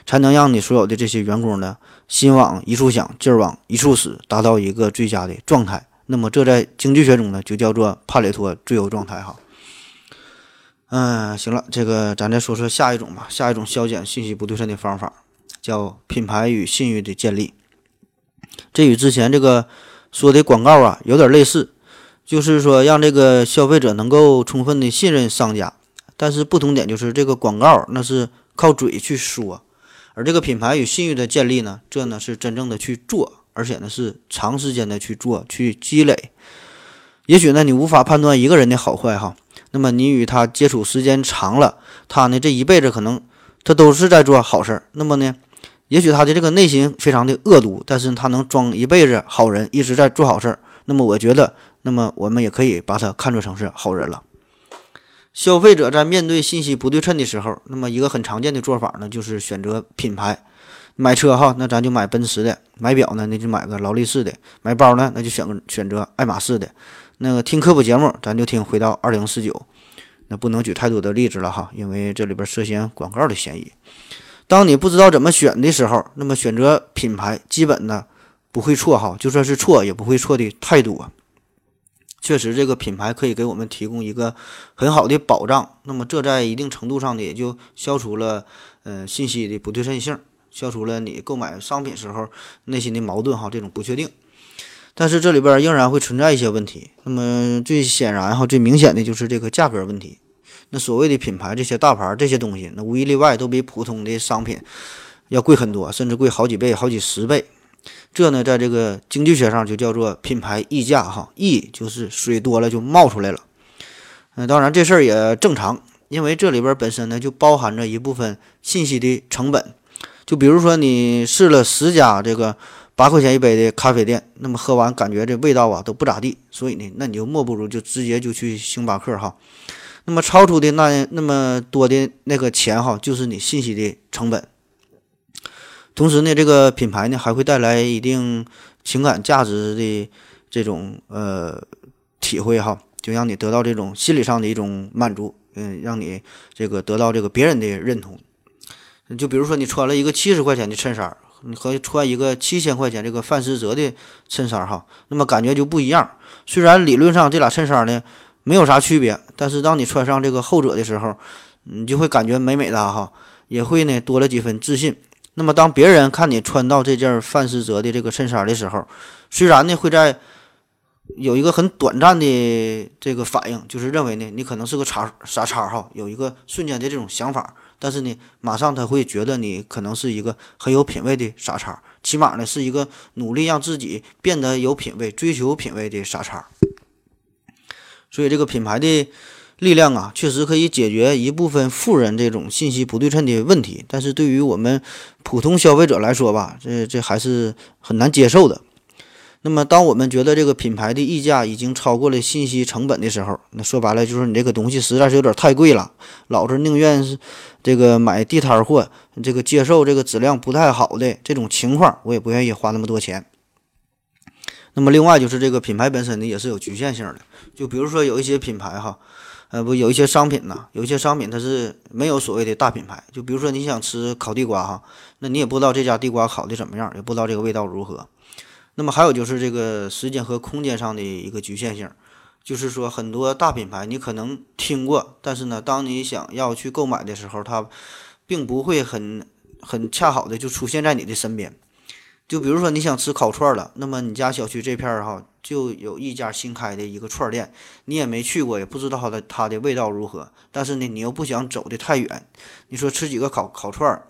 才能让你所有的这些员工呢，心往一处想，劲儿往一处使，达到一个最佳的状态。那么这在经济学中呢，就叫做帕累托最优状态，哈。嗯，行了，这个咱再说说下一种吧，下一种消减信息不对称的方法，叫品牌与信誉的建立。这与之前这个说的广告啊有点类似，就是说让这个消费者能够充分的信任商家，但是不同点就是这个广告那是靠嘴去说，而这个品牌与信誉的建立呢，这呢是真正的去做，而且呢是长时间的去做去积累。也许呢你无法判断一个人的好坏哈，那么你与他接触时间长了，他呢这一辈子可能他都是在做好事儿。那么呢，也许他的这个内心非常的恶毒，但是他能装一辈子好人，一直在做好事儿。那么我觉得，那么我们也可以把他看作成是好人了。消费者在面对信息不对称的时候，那么一个很常见的做法呢，就是选择品牌。买车哈，那咱就买奔驰的；买表呢，那就买个劳力士的；买包呢，那就选个选择爱马仕的。那个听科普节目，咱就听回到二零四九。那不能举太多的例子了哈，因为这里边涉嫌广告的嫌疑。当你不知道怎么选的时候，那么选择品牌基本呢不会错哈，就算是错也不会错的太多。确实，这个品牌可以给我们提供一个很好的保障。那么，这在一定程度上呢，也就消除了呃信息的不对称性，消除了你购买商品时候内心的矛盾哈，这种不确定。但是这里边仍然会存在一些问题。那么最显然哈，最明显的就是这个价格问题。那所谓的品牌这些大牌这些东西，那无一例外都比普通的商品要贵很多，甚至贵好几倍、好几十倍。这呢，在这个经济学上就叫做品牌溢价，哈，溢就是水多了就冒出来了。嗯，当然这事儿也正常，因为这里边本身呢就包含着一部分信息的成本。就比如说你试了十家这个八块钱一杯的咖啡店，那么喝完感觉这味道啊都不咋地，所以呢，那你就莫不如就直接就去星巴克哈。那么超出的那那么多的那个钱哈，就是你信息的成本。同时呢，这个品牌呢还会带来一定情感价值的这种呃体会哈，就让你得到这种心理上的一种满足，嗯，让你这个得到这个别人的认同。就比如说你穿了一个七十块钱的衬衫，你和穿一个七千块钱这个范思哲的衬衫哈，那么感觉就不一样。虽然理论上这俩衬衫呢没有啥区别，但是当你穿上这个后者的时候，你就会感觉美美的哈，也会呢多了几分自信。那么，当别人看你穿到这件范思哲的这个衬衫的时候，虽然呢会在有一个很短暂的这个反应，就是认为呢你可能是个傻傻叉哈，有一个瞬间的这种想法，但是呢，马上他会觉得你可能是一个很有品位的傻叉，起码呢是一个努力让自己变得有品位、追求品位的傻叉。所以，这个品牌的。力量啊，确实可以解决一部分富人这种信息不对称的问题，但是对于我们普通消费者来说吧，这这还是很难接受的。那么，当我们觉得这个品牌的溢价已经超过了信息成本的时候，那说白了就是你这个东西实在是有点太贵了，老子宁愿是这个买地摊货，这个接受这个质量不太好的这种情况，我也不愿意花那么多钱。那么，另外就是这个品牌本身呢，也是有局限性的，就比如说有一些品牌哈。呃，不，有一些商品呢，有一些商品它是没有所谓的大品牌。就比如说你想吃烤地瓜哈，那你也不知道这家地瓜烤的怎么样，也不知道这个味道如何。那么还有就是这个时间和空间上的一个局限性，就是说很多大品牌你可能听过，但是呢，当你想要去购买的时候，它并不会很很恰好的就出现在你的身边。就比如说你想吃烤串了，那么你家小区这片儿哈就有一家新开的一个串店，你也没去过，也不知道它的它的味道如何。但是呢，你又不想走的太远，你说吃几个烤烤串儿，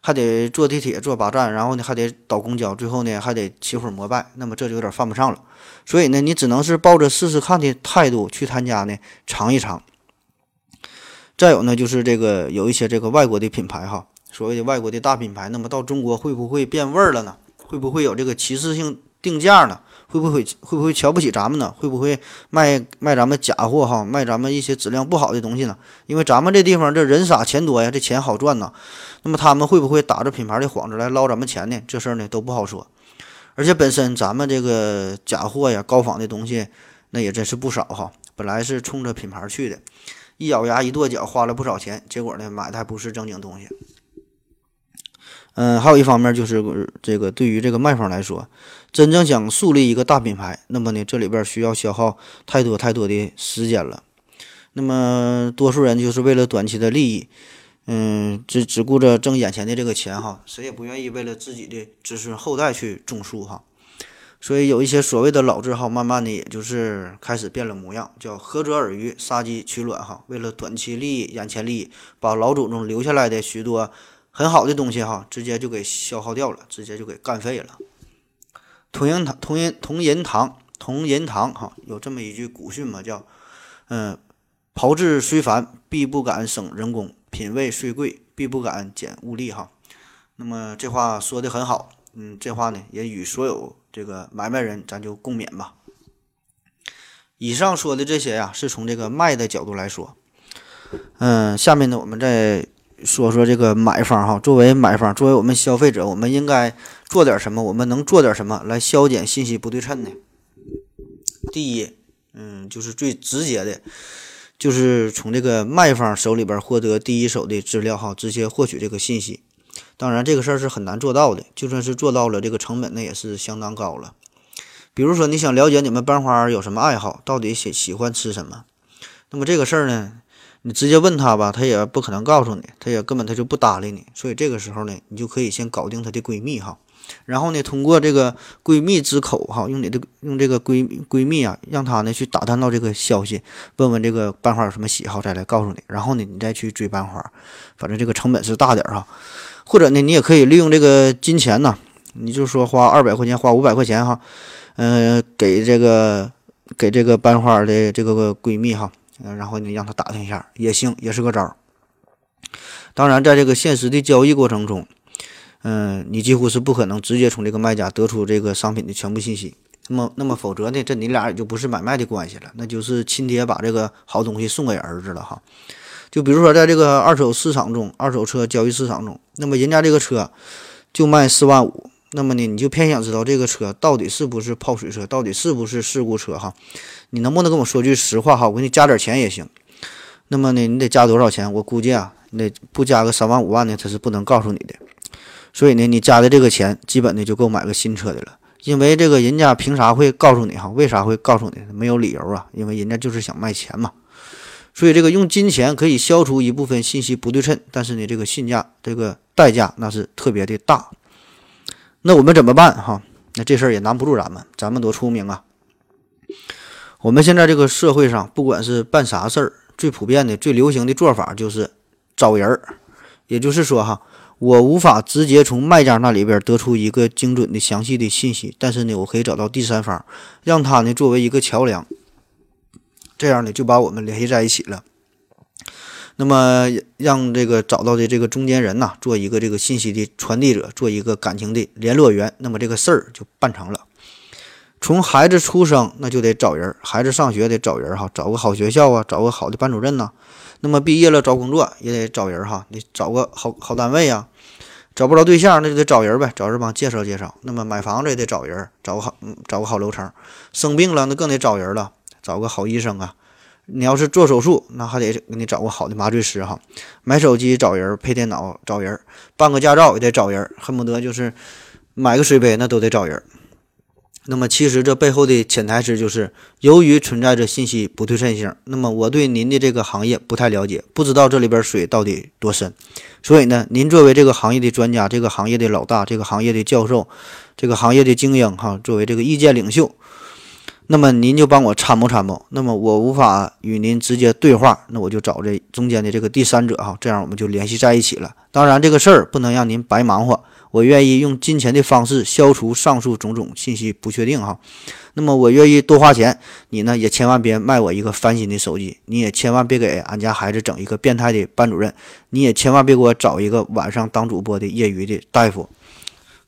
还得坐地铁坐八站，然后呢还得倒公交，最后呢还得骑会儿摩拜，那么这就有点犯不上了。所以呢，你只能是抱着试试看的态度去他家呢尝一尝。再有呢，就是这个有一些这个外国的品牌哈，所谓的外国的大品牌，那么到中国会不会变味儿了呢？会不会有这个歧视性定价呢？会不会会不会瞧不起咱们呢？会不会卖卖咱们假货哈？卖咱们一些质量不好的东西呢？因为咱们这地方这人傻钱多呀，这钱好赚呐。那么他们会不会打着品牌的幌子来捞咱们钱呢？这事儿呢都不好说。而且本身咱们这个假货呀、高仿的东西那也真是不少哈。本来是冲着品牌去的，一咬牙一跺脚花了不少钱，结果呢买的还不是正经东西。嗯，还有一方面就是这个，对于这个卖方来说，真正想树立一个大品牌，那么呢，这里边需要消耗太多太多的时间了。那么，多数人就是为了短期的利益，嗯，只只顾着挣眼前的这个钱哈，谁也不愿意为了自己的子孙后代去种树哈。所以，有一些所谓的老字号，慢慢的也就是开始变了模样，叫涸泽而渔，杀鸡取卵哈。为了短期利益、眼前利益，把老祖宗留下来的许多。很好的东西哈，直接就给消耗掉了，直接就给干废了。同仁堂同仁同仁堂同仁堂哈，有这么一句古训嘛，叫嗯，炮制虽繁，必不敢省人工；品味虽贵，必不敢减物力哈。那么这话说的很好，嗯，这话呢也与所有这个买卖人咱就共勉吧。以上说的这些呀，是从这个卖的角度来说。嗯，下面呢，我们再说说这个买方哈。作为买方，作为我们消费者，我们应该做点什么？我们能做点什么来消减信息不对称呢？第一，嗯，就是最直接的，就是从这个卖方手里边获得第一手的资料哈，直接获取这个信息。当然，这个事儿是很难做到的，就算是做到了，这个成本那也是相当高了。比如说，你想了解你们班花有什么爱好，到底喜喜欢吃什么，那么这个事儿呢，你直接问他吧，他也不可能告诉你，他也根本他就不搭理你。所以这个时候呢，你就可以先搞定她的闺蜜哈，然后呢，通过这个闺蜜之口哈，用你的用这个闺闺蜜啊，让她呢去打探到这个消息，问问这个班花有什么喜好，再来告诉你。然后呢，你再去追班花，反正这个成本是大点儿哈。或者呢，你也可以利用这个金钱呢，你就说花二百块钱，花五百块钱哈。嗯，给这个给这个班花的这个闺蜜哈，嗯然后你让他打听一下也行，也是个招儿。当然，在这个现实的交易过程中，嗯，你几乎是不可能直接从这个卖家得出这个商品的全部信息。那么，那么否则呢，这你俩也就不是买卖的关系了，那就是亲爹把这个好东西送给儿子了哈。就比如说，在这个二手市场中，二手车交易市场中，那么人家这个车就卖四万五。那么呢，你就偏想知道这个车到底是不是泡水车，到底是不是事故车哈？你能不能跟我说句实话哈？我给你加点钱也行。那么呢，你得加多少钱？我估计啊，你不加个三万五万呢，他是不能告诉你的。所以呢，你加的这个钱，基本的就够买个新车的了。因为这个人家凭啥会告诉你哈？为啥会告诉你？没有理由啊，因为人家就是想卖钱嘛。所以这个用金钱可以消除一部分信息不对称，但是呢，这个性价这个代价那是特别的大。那我们怎么办哈？那这事儿也难不住咱们，咱们多出名啊！我们现在这个社会上，不管是办啥事儿，最普遍的、最流行的做法就是找人儿。也就是说哈，我无法直接从卖家那里边得出一个精准的、详细的信息，但是呢，我可以找到第三方，让他呢作为一个桥梁，这样呢就把我们联系在一起了。那么让这个找到的这个中间人呐，做一个这个信息的传递者，做一个感情的联络员，那么这个事儿就办成了。从孩子出生那就得找人，孩子上学得找人哈，找个好学校啊，找个好的班主任呐。那么毕业了找工作也得找人哈，你找个好好单位啊。找不着对象那就得找人呗，找人帮介绍介绍。那么买房子也得找人，找个好嗯找个好楼层。生病了那更得找人了，找个好医生啊。你要是做手术，那还得给你找个好的麻醉师哈。买手机找人，配电脑找人，办个驾照也得找人，恨不得就是买个水杯那都得找人。那么其实这背后的潜台词就是，由于存在着信息不对称性，那么我对您的这个行业不太了解，不知道这里边水到底多深。所以呢，您作为这个行业的专家，这个行业的老大，这个行业的教授，这个行业的精英哈，作为这个意见领袖。那么您就帮我参谋参谋。那么我无法与您直接对话，那我就找这中间的这个第三者哈，这样我们就联系在一起了。当然这个事儿不能让您白忙活，我愿意用金钱的方式消除上述种种信息不确定哈。那么我愿意多花钱，你呢也千万别卖我一个翻新的手机，你也千万别给俺家孩子整一个变态的班主任，你也千万别给我找一个晚上当主播的业余的大夫。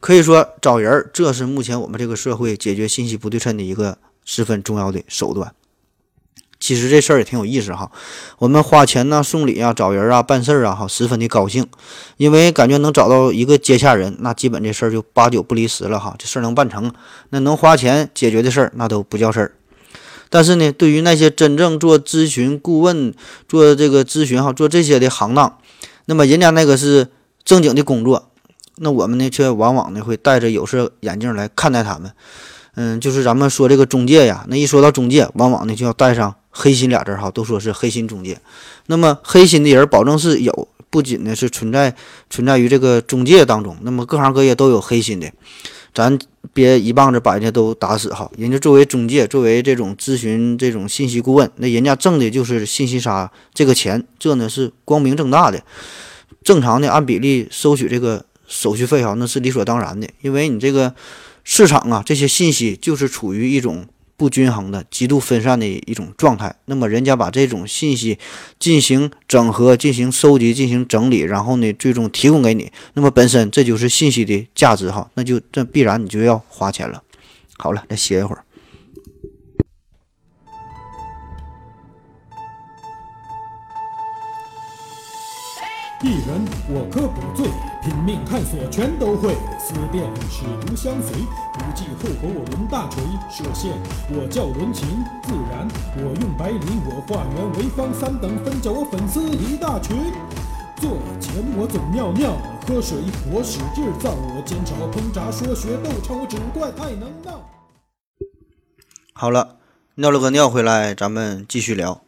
可以说找人儿，这是目前我们这个社会解决信息不对称的一个。十分重要的手段。其实这事儿也挺有意思哈。我们花钱呢，送礼啊，找人啊，办事儿啊，哈，十分的高兴，因为感觉能找到一个接洽人，那基本这事儿就八九不离十了哈。这事儿能办成，那能花钱解决的事儿，那都不叫事儿。但是呢，对于那些真正做咨询顾问、做这个咨询哈、做这些的行当，那么人家那个是正经的工作，那我们呢，却往往呢会戴着有色眼镜来看待他们。嗯，就是咱们说这个中介呀，那一说到中介，往往呢就要带上黑心俩字儿哈，都说是黑心中介。那么黑心的人保证是有，不仅呢是存在存在于这个中介当中，那么各行各业都有黑心的，咱别一棒子把人家都打死哈。人家作为中介，作为这种咨询这种信息顾问，那人家挣的就是信息差这个钱，这呢是光明正大的，正常的按比例收取这个手续费哈，那是理所当然的，因为你这个。市场啊，这些信息就是处于一种不均衡的、极度分散的一种状态。那么，人家把这种信息进行整合、进行收集、进行整理，然后呢，最终提供给你。那么，本身这就是信息的价值哈，那就这必然你就要花钱了。好了，再歇一会儿。一人我科不醉，拼命探索全都会。思辨使毒相随，不计后果我抡大锤。射线我叫伦琴，自然我用白磷，我化圆为方三等分，叫我粉丝一大群。做钱我总尿尿，喝水我使劲造，我煎炒烹炸说学逗唱，我只怪太能闹。好了，尿了个尿回来，咱们继续聊。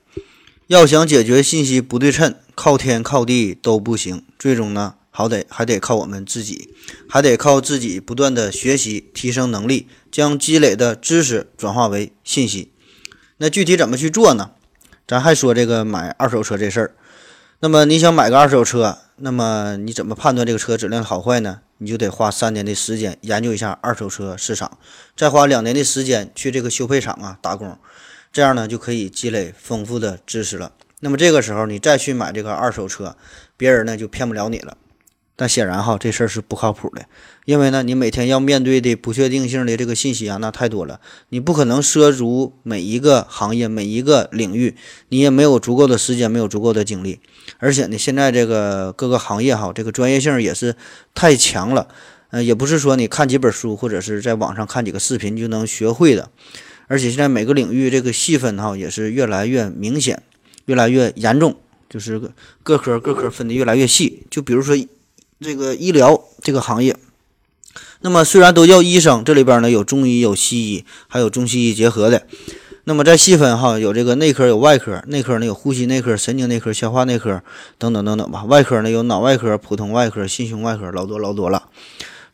要想解决信息不对称，靠天靠地都不行，最终呢，好得还得靠我们自己，还得靠自己不断的学习，提升能力，将积累的知识转化为信息。那具体怎么去做呢？咱还说这个买二手车这事儿。那么你想买个二手车，那么你怎么判断这个车质量好坏呢？你就得花三年的时间研究一下二手车市场，再花两年的时间去这个修配厂啊打工。这样呢，就可以积累丰富的知识了。那么这个时候，你再去买这个二手车，别人呢就骗不了你了。但显然哈，这事儿是不靠谱的，因为呢，你每天要面对的不确定性的这个信息啊，那太多了，你不可能涉足每一个行业、每一个领域，你也没有足够的时间，没有足够的精力。而且呢，现在这个各个行业哈，这个专业性也是太强了。嗯，也不是说你看几本书或者是在网上看几个视频就能学会的。而且现在每个领域这个细分哈也是越来越明显，越来越严重，就是各科各科分的越来越细。就比如说这个医疗这个行业，那么虽然都叫医生，这里边呢有中医、有西医，还有中西医结合的。那么再细分哈，有这个内科、有外科，内科呢有呼吸内科、神经内科、消化内科等等等等吧。外科呢有脑外科、普通外科、心胸外科，老多老多了。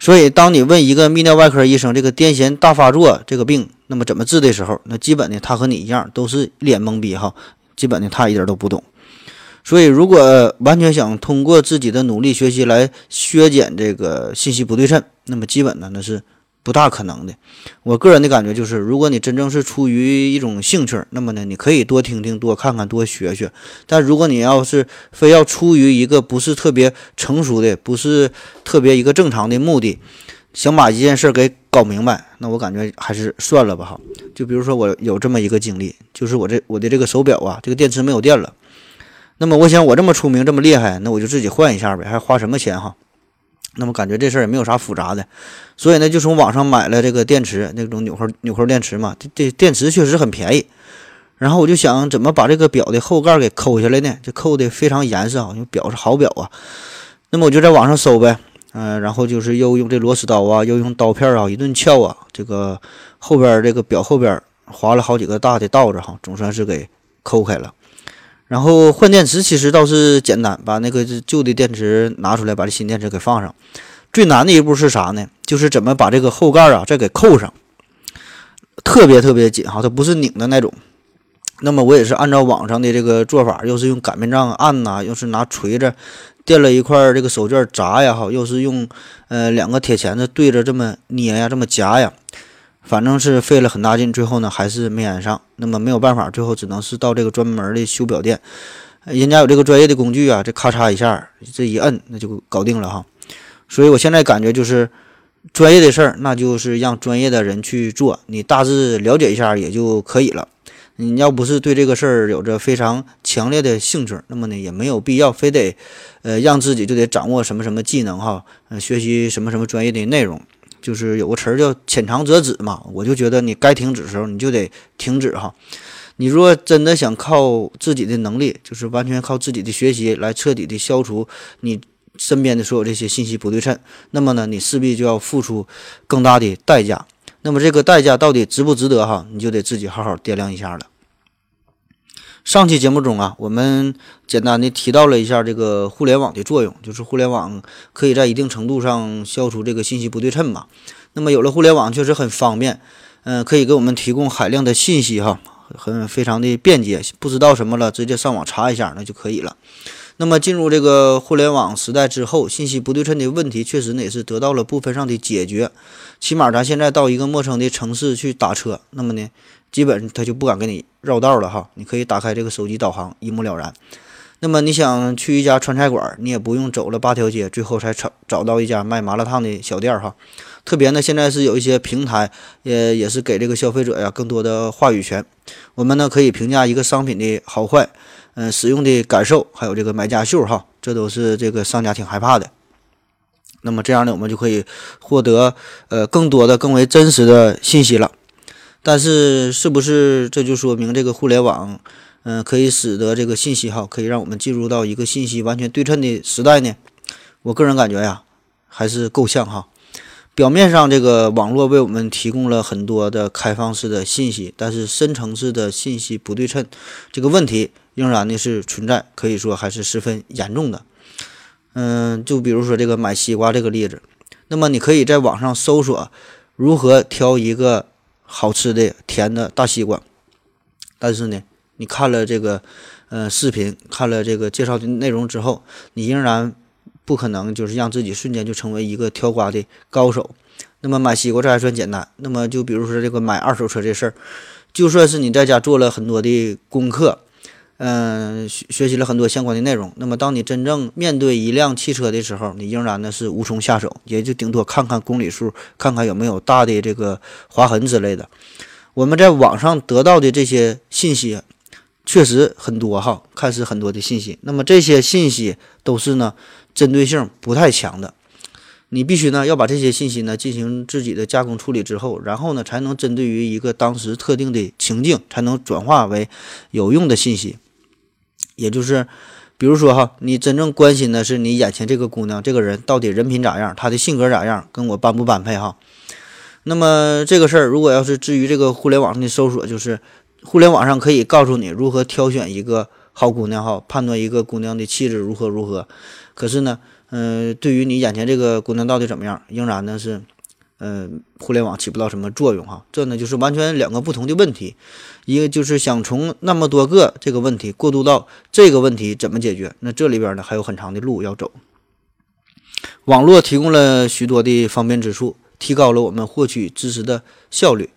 所以，当你问一个泌尿外科医生这个癫痫大发作这个病，那么怎么治的时候，那基本呢，他和你一样都是一脸懵逼哈，基本呢他一点都不懂。所以，如果完全想通过自己的努力学习来削减这个信息不对称，那么基本呢那是。不大可能的。我个人的感觉就是，如果你真正是出于一种兴趣，那么呢，你可以多听听、多看看、多学学。但如果你要是非要出于一个不是特别成熟的、不是特别一个正常的目的，想把一件事给搞明白，那我感觉还是算了吧。哈，就比如说我有这么一个经历，就是我这我的这个手表啊，这个电池没有电了。那么我想，我这么出名、这么厉害，那我就自己换一下呗，还花什么钱哈？那么感觉这事儿也没有啥复杂的，所以呢，就从网上买了这个电池，那种纽扣纽扣电池嘛，这这电池确实很便宜。然后我就想怎么把这个表的后盖给抠下来呢？就抠的非常严实啊，因为表是好表啊。那么我就在网上搜呗，嗯，然后就是又用这螺丝刀啊，又用刀片啊，一顿撬啊，这个后边这个表后边划了好几个大的道子哈，总算是给抠开了。然后换电池其实倒是简单，把那个旧的电池拿出来，把这新电池给放上。最难的一步是啥呢？就是怎么把这个后盖啊再给扣上，特别特别紧哈，它不是拧的那种。那么我也是按照网上的这个做法，又是用擀面杖按呐，又是拿锤子垫了一块这个手绢砸呀，哈，又是用呃两个铁钳子对着这么捏呀，这么夹呀。反正是费了很大劲，最后呢还是没安上。那么没有办法，最后只能是到这个专门的修表店，人家有这个专业的工具啊，这咔嚓一下，这一摁那就搞定了哈。所以我现在感觉就是专业的事儿，那就是让专业的人去做，你大致了解一下也就可以了。你要不是对这个事儿有着非常强烈的兴趣，那么呢也没有必要非得呃让自己就得掌握什么什么技能哈，学习什么什么专业的内容。就是有个词儿叫“浅尝辄止”嘛，我就觉得你该停止的时候你就得停止哈。你若真的想靠自己的能力，就是完全靠自己的学习来彻底的消除你身边的所有这些信息不对称，那么呢，你势必就要付出更大的代价。那么这个代价到底值不值得哈？你就得自己好好掂量一下了。上期节目中啊，我们简单的提到了一下这个互联网的作用，就是互联网可以在一定程度上消除这个信息不对称嘛。那么有了互联网确实很方便，嗯，可以给我们提供海量的信息哈，很非常的便捷。不知道什么了，直接上网查一下那就可以了。那么进入这个互联网时代之后，信息不对称的问题确实呢也是得到了部分上的解决。起码咱现在到一个陌生的城市去打车，那么呢，基本他就不敢给你绕道了哈。你可以打开这个手机导航，一目了然。那么你想去一家川菜馆，你也不用走了八条街，最后才找找到一家卖麻辣烫的小店儿哈。特别呢，现在是有一些平台，也也是给这个消费者呀更多的话语权。我们呢可以评价一个商品的好坏。嗯，使用的感受，还有这个买家秀哈，这都是这个商家挺害怕的。那么这样呢，我们就可以获得呃更多的、更为真实的信息了。但是，是不是这就说明这个互联网，嗯，可以使得这个信息哈，可以让我们进入到一个信息完全对称的时代呢？我个人感觉呀，还是够呛哈。表面上，这个网络为我们提供了很多的开放式的信息，但是深层次的信息不对称这个问题。仍然呢是存在，可以说还是十分严重的。嗯，就比如说这个买西瓜这个例子，那么你可以在网上搜索如何挑一个好吃的甜的大西瓜，但是呢，你看了这个呃视频，看了这个介绍的内容之后，你仍然不可能就是让自己瞬间就成为一个挑瓜的高手。那么买西瓜这还算简单，那么就比如说这个买二手车这事儿，就算是你在家做了很多的功课。嗯，学学习了很多相关的内容。那么，当你真正面对一辆汽车的时候，你仍然呢是无从下手，也就顶多看看公里数，看看有没有大的这个划痕之类的。我们在网上得到的这些信息确实很多哈，看似很多的信息。那么这些信息都是呢针对性不太强的。你必须呢要把这些信息呢进行自己的加工处理之后，然后呢才能针对于一个当时特定的情境，才能转化为有用的信息。也就是，比如说哈，你真正关心的是你眼前这个姑娘这个人到底人品咋样，她的性格咋样，跟我般不般配哈。那么这个事儿，如果要是至于这个互联网上的搜索，就是互联网上可以告诉你如何挑选一个好姑娘哈，判断一个姑娘的气质如何如何。可是呢，嗯，对于你眼前这个姑娘到底怎么样，仍然呢是。嗯，互联网起不到什么作用哈，这呢就是完全两个不同的问题，一个就是想从那么多个这个问题过渡到这个问题怎么解决，那这里边呢还有很长的路要走。网络提供了许多的方便之处，提高了我们获取知识的效率，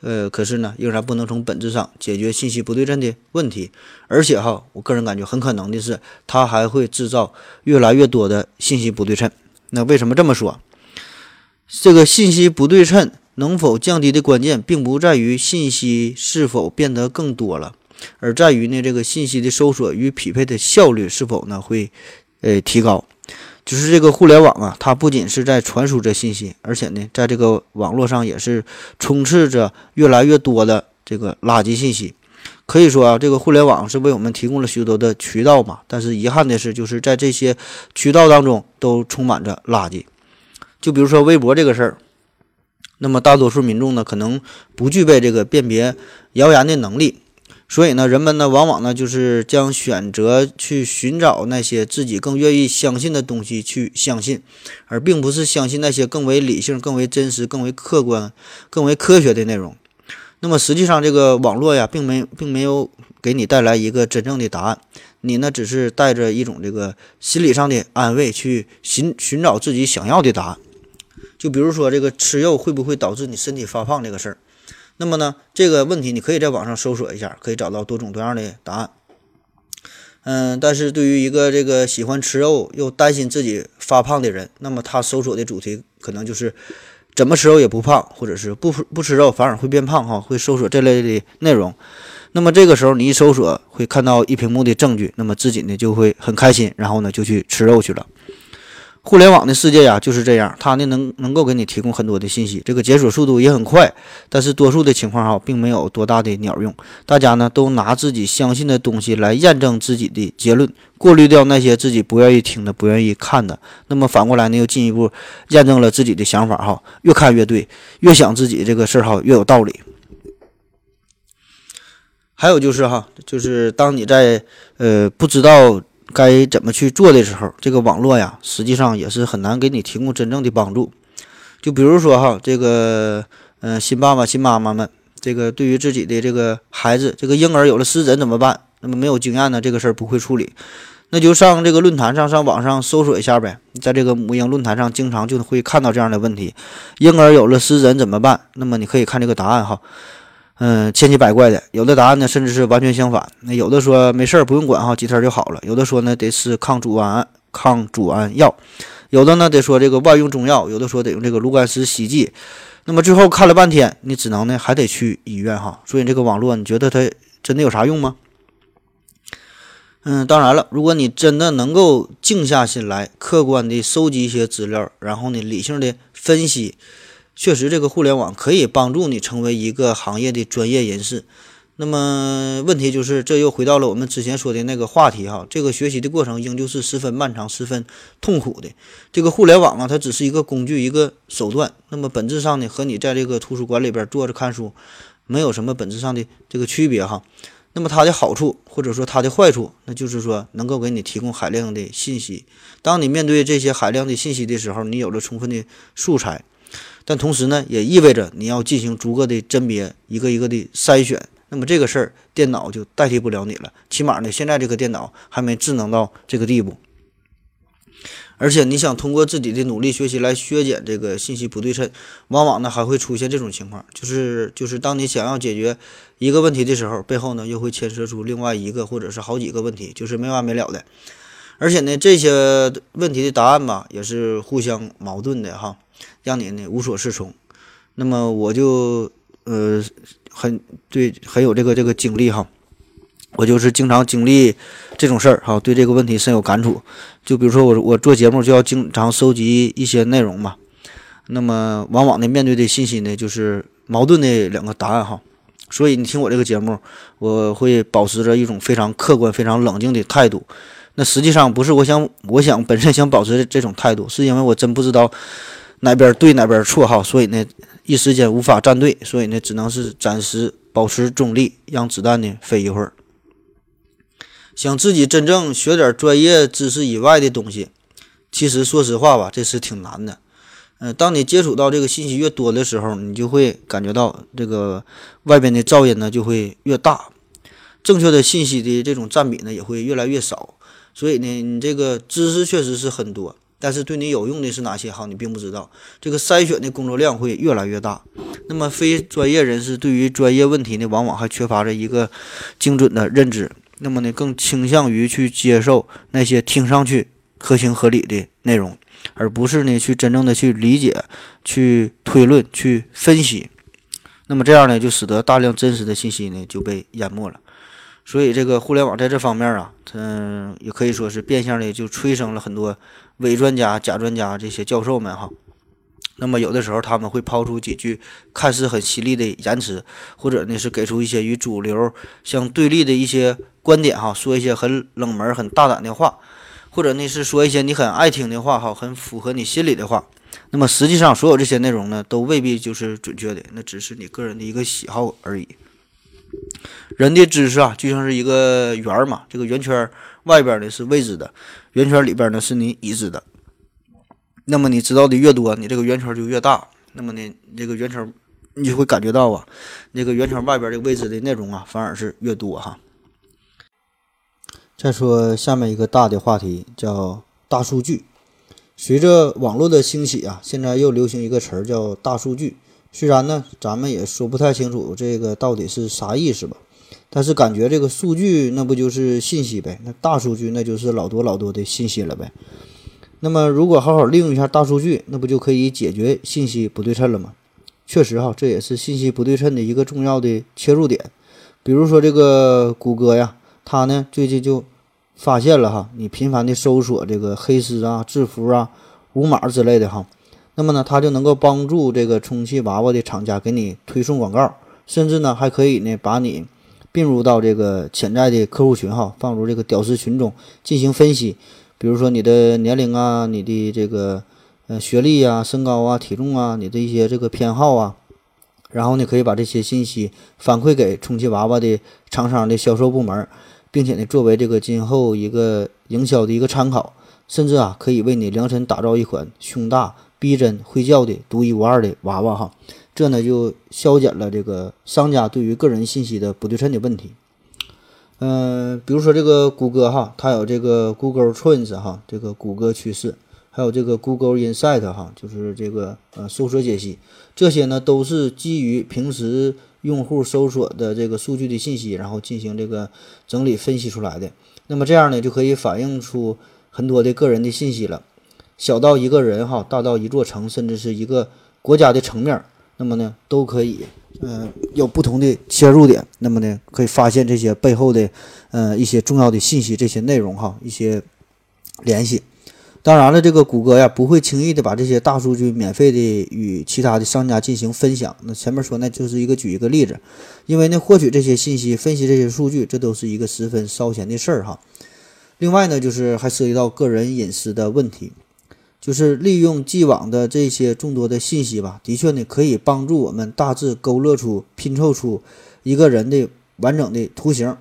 呃，可是呢仍然不能从本质上解决信息不对称的问题，而且哈，我个人感觉很可能的是，它还会制造越来越多的信息不对称。那为什么这么说？这个信息不对称能否降低的关键，并不在于信息是否变得更多了，而在于呢，这个信息的搜索与匹配的效率是否呢会，呃提高。就是这个互联网啊，它不仅是在传输着信息，而且呢，在这个网络上也是充斥着越来越多的这个垃圾信息。可以说啊，这个互联网是为我们提供了许多的渠道嘛，但是遗憾的是，就是在这些渠道当中都充满着垃圾。就比如说微博这个事儿，那么大多数民众呢，可能不具备这个辨别谣言的能力，所以呢，人们呢，往往呢，就是将选择去寻找那些自己更愿意相信的东西去相信，而并不是相信那些更为理性、更为真实、更为客观、更为科学的内容。那么实际上，这个网络呀，并没并没有给你带来一个真正的答案。你呢，只是带着一种这个心理上的安慰去寻寻找自己想要的答案。就比如说这个吃肉会不会导致你身体发胖这个事儿，那么呢这个问题你可以在网上搜索一下，可以找到多种多样的答案。嗯，但是对于一个这个喜欢吃肉又担心自己发胖的人，那么他搜索的主题可能就是怎么吃肉也不胖，或者是不不吃肉反而会变胖哈，会搜索这类的内容。那么这个时候你一搜索会看到一屏幕的证据，那么自己呢就会很开心，然后呢就去吃肉去了。互联网的世界呀就是这样，它呢能能够给你提供很多的信息，这个解锁速度也很快，但是多数的情况哈并没有多大的鸟用。大家呢都拿自己相信的东西来验证自己的结论，过滤掉那些自己不愿意听的、不愿意看的。那么反过来呢又进一步验证了自己的想法哈，越看越对，越想自己这个事儿哈越有道理。还有就是哈，就是当你在呃不知道。该怎么去做的时候，这个网络呀，实际上也是很难给你提供真正的帮助。就比如说哈，这个嗯，新爸爸、新妈妈们，这个对于自己的这个孩子，这个婴儿有了湿疹怎么办？那么没有经验呢，这个事儿不会处理。那就上这个论坛上，上网上搜索一下呗，在这个母婴论坛上，经常就会看到这样的问题：婴儿有了湿疹怎么办？那么你可以看这个答案哈，嗯，千奇百怪的，有的答案呢甚至是完全相反。那有的说没事儿不用管哈，几天就好了；有的说呢得吃抗组胺抗组胺药；有的呢得说这个外用中药；有的说得用这个炉甘石洗剂。那么最后看了半天，你只能呢还得去医院哈。所以这个网络，你觉得它真的有啥用吗？嗯，当然了，如果你真的能够静下心来，客观的收集一些资料，然后呢，理性的分析，确实这个互联网可以帮助你成为一个行业的专业人士。那么问题就是，这又回到了我们之前说的那个话题哈，这个学习的过程仍旧是十分漫长、十分痛苦的。这个互联网啊，它只是一个工具、一个手段。那么本质上呢，和你在这个图书馆里边坐着看书，没有什么本质上的这个区别哈。那么它的好处或者说它的坏处，那就是说能够给你提供海量的信息。当你面对这些海量的信息的时候，你有了充分的素材，但同时呢，也意味着你要进行逐个的甄别，一个一个的筛选。那么这个事儿，电脑就代替不了你了。起码呢，现在这个电脑还没智能到这个地步。而且你想通过自己的努力学习来削减这个信息不对称，往往呢还会出现这种情况，就是就是当你想要解决一个问题的时候，背后呢又会牵涉出另外一个或者是好几个问题，就是没完没了的。而且呢这些问题的答案吧也是互相矛盾的哈，让你呢无所适从。那么我就呃很对很有这个这个经历哈。我就是经常经历这种事儿哈，对这个问题深有感触。就比如说我我做节目就要经常收集一些内容嘛，那么往往呢面对的信息呢就是矛盾的两个答案哈。所以你听我这个节目，我会保持着一种非常客观、非常冷静的态度。那实际上不是我想我想本身想保持这种态度，是因为我真不知道哪边对哪边错哈，所以呢一时间无法站队，所以呢只能是暂时保持中立，让子弹呢飞一会儿。想自己真正学点专业知识以外的东西，其实说实话吧，这是挺难的。嗯，当你接触到这个信息越多的时候，你就会感觉到这个外边的噪音呢就会越大，正确的信息的这种占比呢也会越来越少。所以呢，你这个知识确实是很多，但是对你有用的是哪些哈，你并不知道。这个筛选的工作量会越来越大。那么非专业人士对于专业问题呢，往往还缺乏着一个精准的认知。那么呢，更倾向于去接受那些听上去合情合理的内容，而不是呢去真正的去理解、去推论、去分析。那么这样呢，就使得大量真实的信息呢就被淹没了。所以这个互联网在这方面啊，嗯，也可以说是变相的就催生了很多伪专家、假专家这些教授们哈。那么有的时候他们会抛出几句看似很犀利的言辞，或者呢是给出一些与主流相对立的一些观点哈，说一些很冷门、很大胆的话，或者呢是说一些你很爱听的话哈，很符合你心里的话。那么实际上所有这些内容呢，都未必就是准确的，那只是你个人的一个喜好而已。人的知识啊，就像是一个圆儿嘛，这个圆圈外边呢是未知的，圆圈里边呢是你已知的。那么你知道的越多，你这个圆圈就越大。那么呢，这个圆圈你就会感觉到啊，那个圆圈外边的未知的内容啊，反而是越多哈。再说下面一个大的话题叫大数据。随着网络的兴起啊，现在又流行一个词儿叫大数据。虽然呢，咱们也说不太清楚这个到底是啥意思吧，但是感觉这个数据那不就是信息呗？那大数据那就是老多老多的信息了呗。那么，如果好好利用一下大数据，那不就可以解决信息不对称了吗？确实哈，这也是信息不对称的一个重要的切入点。比如说这个谷歌呀，它呢最近就发现了哈，你频繁的搜索这个黑丝啊、制服啊、无码之类的哈，那么呢，它就能够帮助这个充气娃娃的厂家给你推送广告，甚至呢还可以呢把你并入到这个潜在的客户群哈，放入这个屌丝群中进行分析。比如说你的年龄啊，你的这个呃学历啊、身高啊、体重啊，你的一些这个偏好啊，然后呢可以把这些信息反馈给充气娃娃的厂商的销售部门，并且呢作为这个今后一个营销的一个参考，甚至啊可以为你量身打造一款胸大、逼真、会叫的独一无二的娃娃哈。这呢就消减了这个商家对于个人信息的不对称的问题。嗯，比如说这个谷歌哈，它有这个 Google Trends 哈，这个谷歌趋势，还有这个 Google Insight 哈，就是这个呃搜索解析，这些呢都是基于平时用户搜索的这个数据的信息，然后进行这个整理分析出来的。那么这样呢，就可以反映出很多的个人的信息了，小到一个人哈，大到一座城，甚至是一个国家的层面，那么呢都可以。嗯，有不同的切入点，那么呢，可以发现这些背后的，呃，一些重要的信息，这些内容哈，一些联系。当然了，这个谷歌呀，不会轻易的把这些大数据免费的与其他的商家进行分享。那前面说，那就是一个举一个例子，因为呢，获取这些信息、分析这些数据，这都是一个十分烧钱的事儿哈。另外呢，就是还涉及到个人隐私的问题。就是利用既往的这些众多的信息吧，的确呢可以帮助我们大致勾勒出、拼凑出一个人的完整的图形。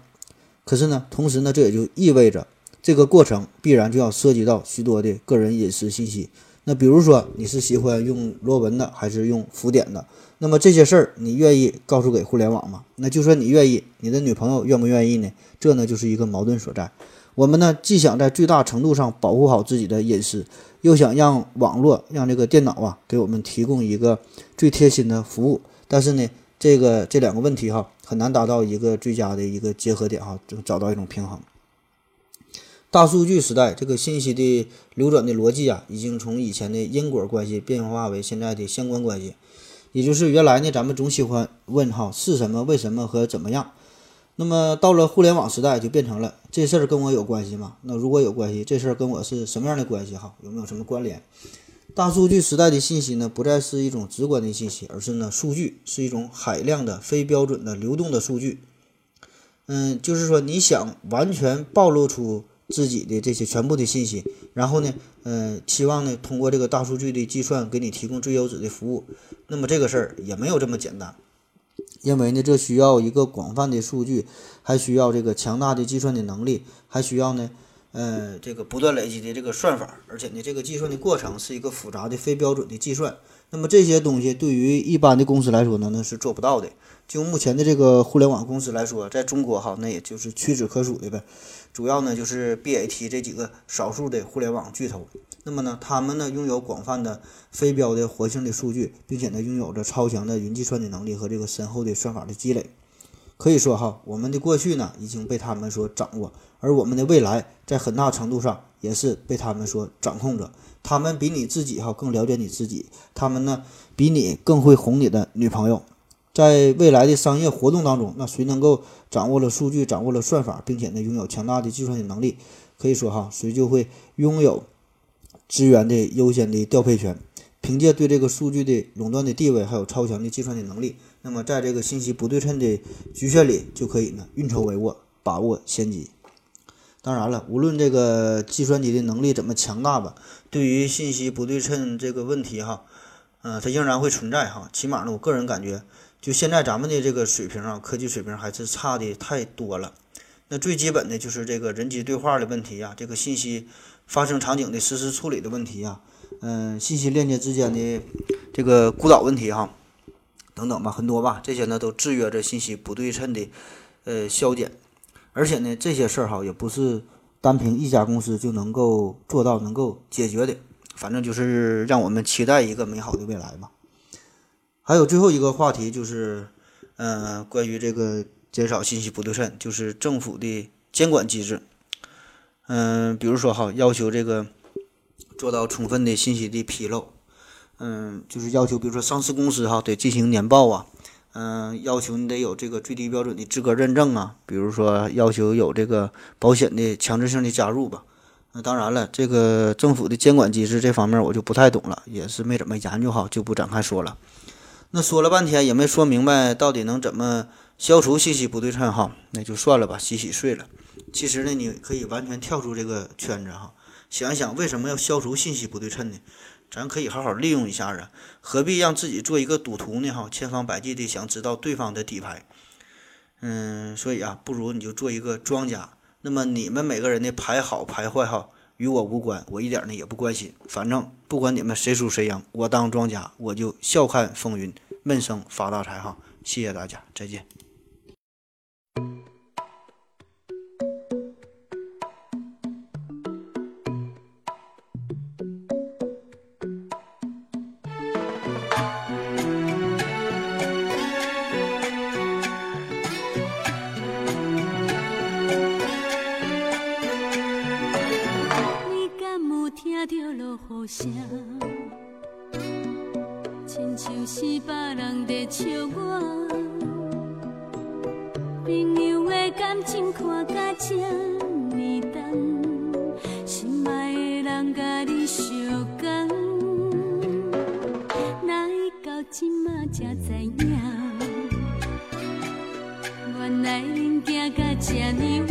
可是呢，同时呢，这也就意味着这个过程必然就要涉及到许多的个人隐私信息。那比如说你是喜欢用螺纹的还是用浮点的？那么这些事儿你愿意告诉给互联网吗？那就算你愿意，你的女朋友愿不愿意呢？这呢就是一个矛盾所在。我们呢既想在最大程度上保护好自己的隐私。又想让网络让这个电脑啊给我们提供一个最贴心的服务，但是呢，这个这两个问题哈很难达到一个最佳的一个结合点哈，就找到一种平衡。大数据时代，这个信息的流转的逻辑啊，已经从以前的因果关系变化为现在的相关关系，也就是原来呢，咱们总喜欢问哈是什么、为什么和怎么样。那么到了互联网时代，就变成了这事儿跟我有关系吗？那如果有关系，这事儿跟我是什么样的关系？哈，有没有什么关联？大数据时代的信息呢，不再是一种直观的信息，而是呢，数据是一种海量的、非标准的、流动的数据。嗯，就是说，你想完全暴露出自己的这些全部的信息，然后呢，嗯，期望呢，通过这个大数据的计算，给你提供最优质的服务，那么这个事儿也没有这么简单。因为呢，这需要一个广泛的数据，还需要这个强大的计算的能力，还需要呢，呃，这个不断累积的这个算法，而且呢，这个计算的过程是一个复杂的非标准的计算。那么这些东西对于一般的公司来说呢，那是做不到的。就目前的这个互联网公司来说，在中国哈，那也就是屈指可数的呗。主要呢就是 BAT 这几个少数的互联网巨头。那么呢，他们呢拥有广泛的非标的活性的数据，并且呢拥有着超强的云计算的能力和这个深厚的算法的积累。可以说哈，我们的过去呢已经被他们所掌握，而我们的未来在很大程度上也是被他们所掌控着。他们比你自己哈更了解你自己，他们呢比你更会哄你的女朋友。在未来的商业活动当中，那谁能够掌握了数据，掌握了算法，并且呢拥有强大的计算的能力，可以说哈，谁就会拥有。资源的优先的调配权，凭借对这个数据的垄断的地位，还有超强的计算的能力，那么在这个信息不对称的局限里，就可以呢运筹帷幄，把握先机。当然了，无论这个计算机的能力怎么强大吧，对于信息不对称这个问题哈，嗯，它仍然会存在哈。起码呢，我个人感觉，就现在咱们的这个水平啊，科技水平还是差的太多了。那最基本的就是这个人机对话的问题呀，这个信息。发生场景的实时处理的问题啊，嗯，信息链接之间的这个孤岛问题哈，等等吧，很多吧，这些呢都制约着信息不对称的呃消减，而且呢这些事儿哈也不是单凭一家公司就能够做到能够解决的，反正就是让我们期待一个美好的未来吧。还有最后一个话题就是，嗯，关于这个减少信息不对称，就是政府的监管机制。嗯，比如说哈，要求这个做到充分的信息的披露，嗯，就是要求，比如说上市公司哈得进行年报啊，嗯，要求你得有这个最低标准的资格认证啊，比如说要求有这个保险的强制性的加入吧。那当然了，这个政府的监管机制这方面我就不太懂了，也是没怎么研究好，就不展开说了。那说了半天也没说明白到底能怎么消除信息不对称哈，那就算了吧，洗洗睡了。其实呢，你可以完全跳出这个圈子哈，想想为什么要消除信息不对称呢？咱可以好好利用一下啊，何必让自己做一个赌徒呢？哈，千方百计的想知道对方的底牌。嗯，所以啊，不如你就做一个庄家。那么你们每个人的牌好牌坏哈，与我无关，我一点呢也不关心。反正不管你们谁输谁赢，我当庄家，我就笑看风云，闷声发大财哈。谢谢大家，再见。声，亲像是别人在笑我。朋友的感情看甲这呢重，心爱的人甲你相共，来到今嘛才知影，原来恁行甲这呢。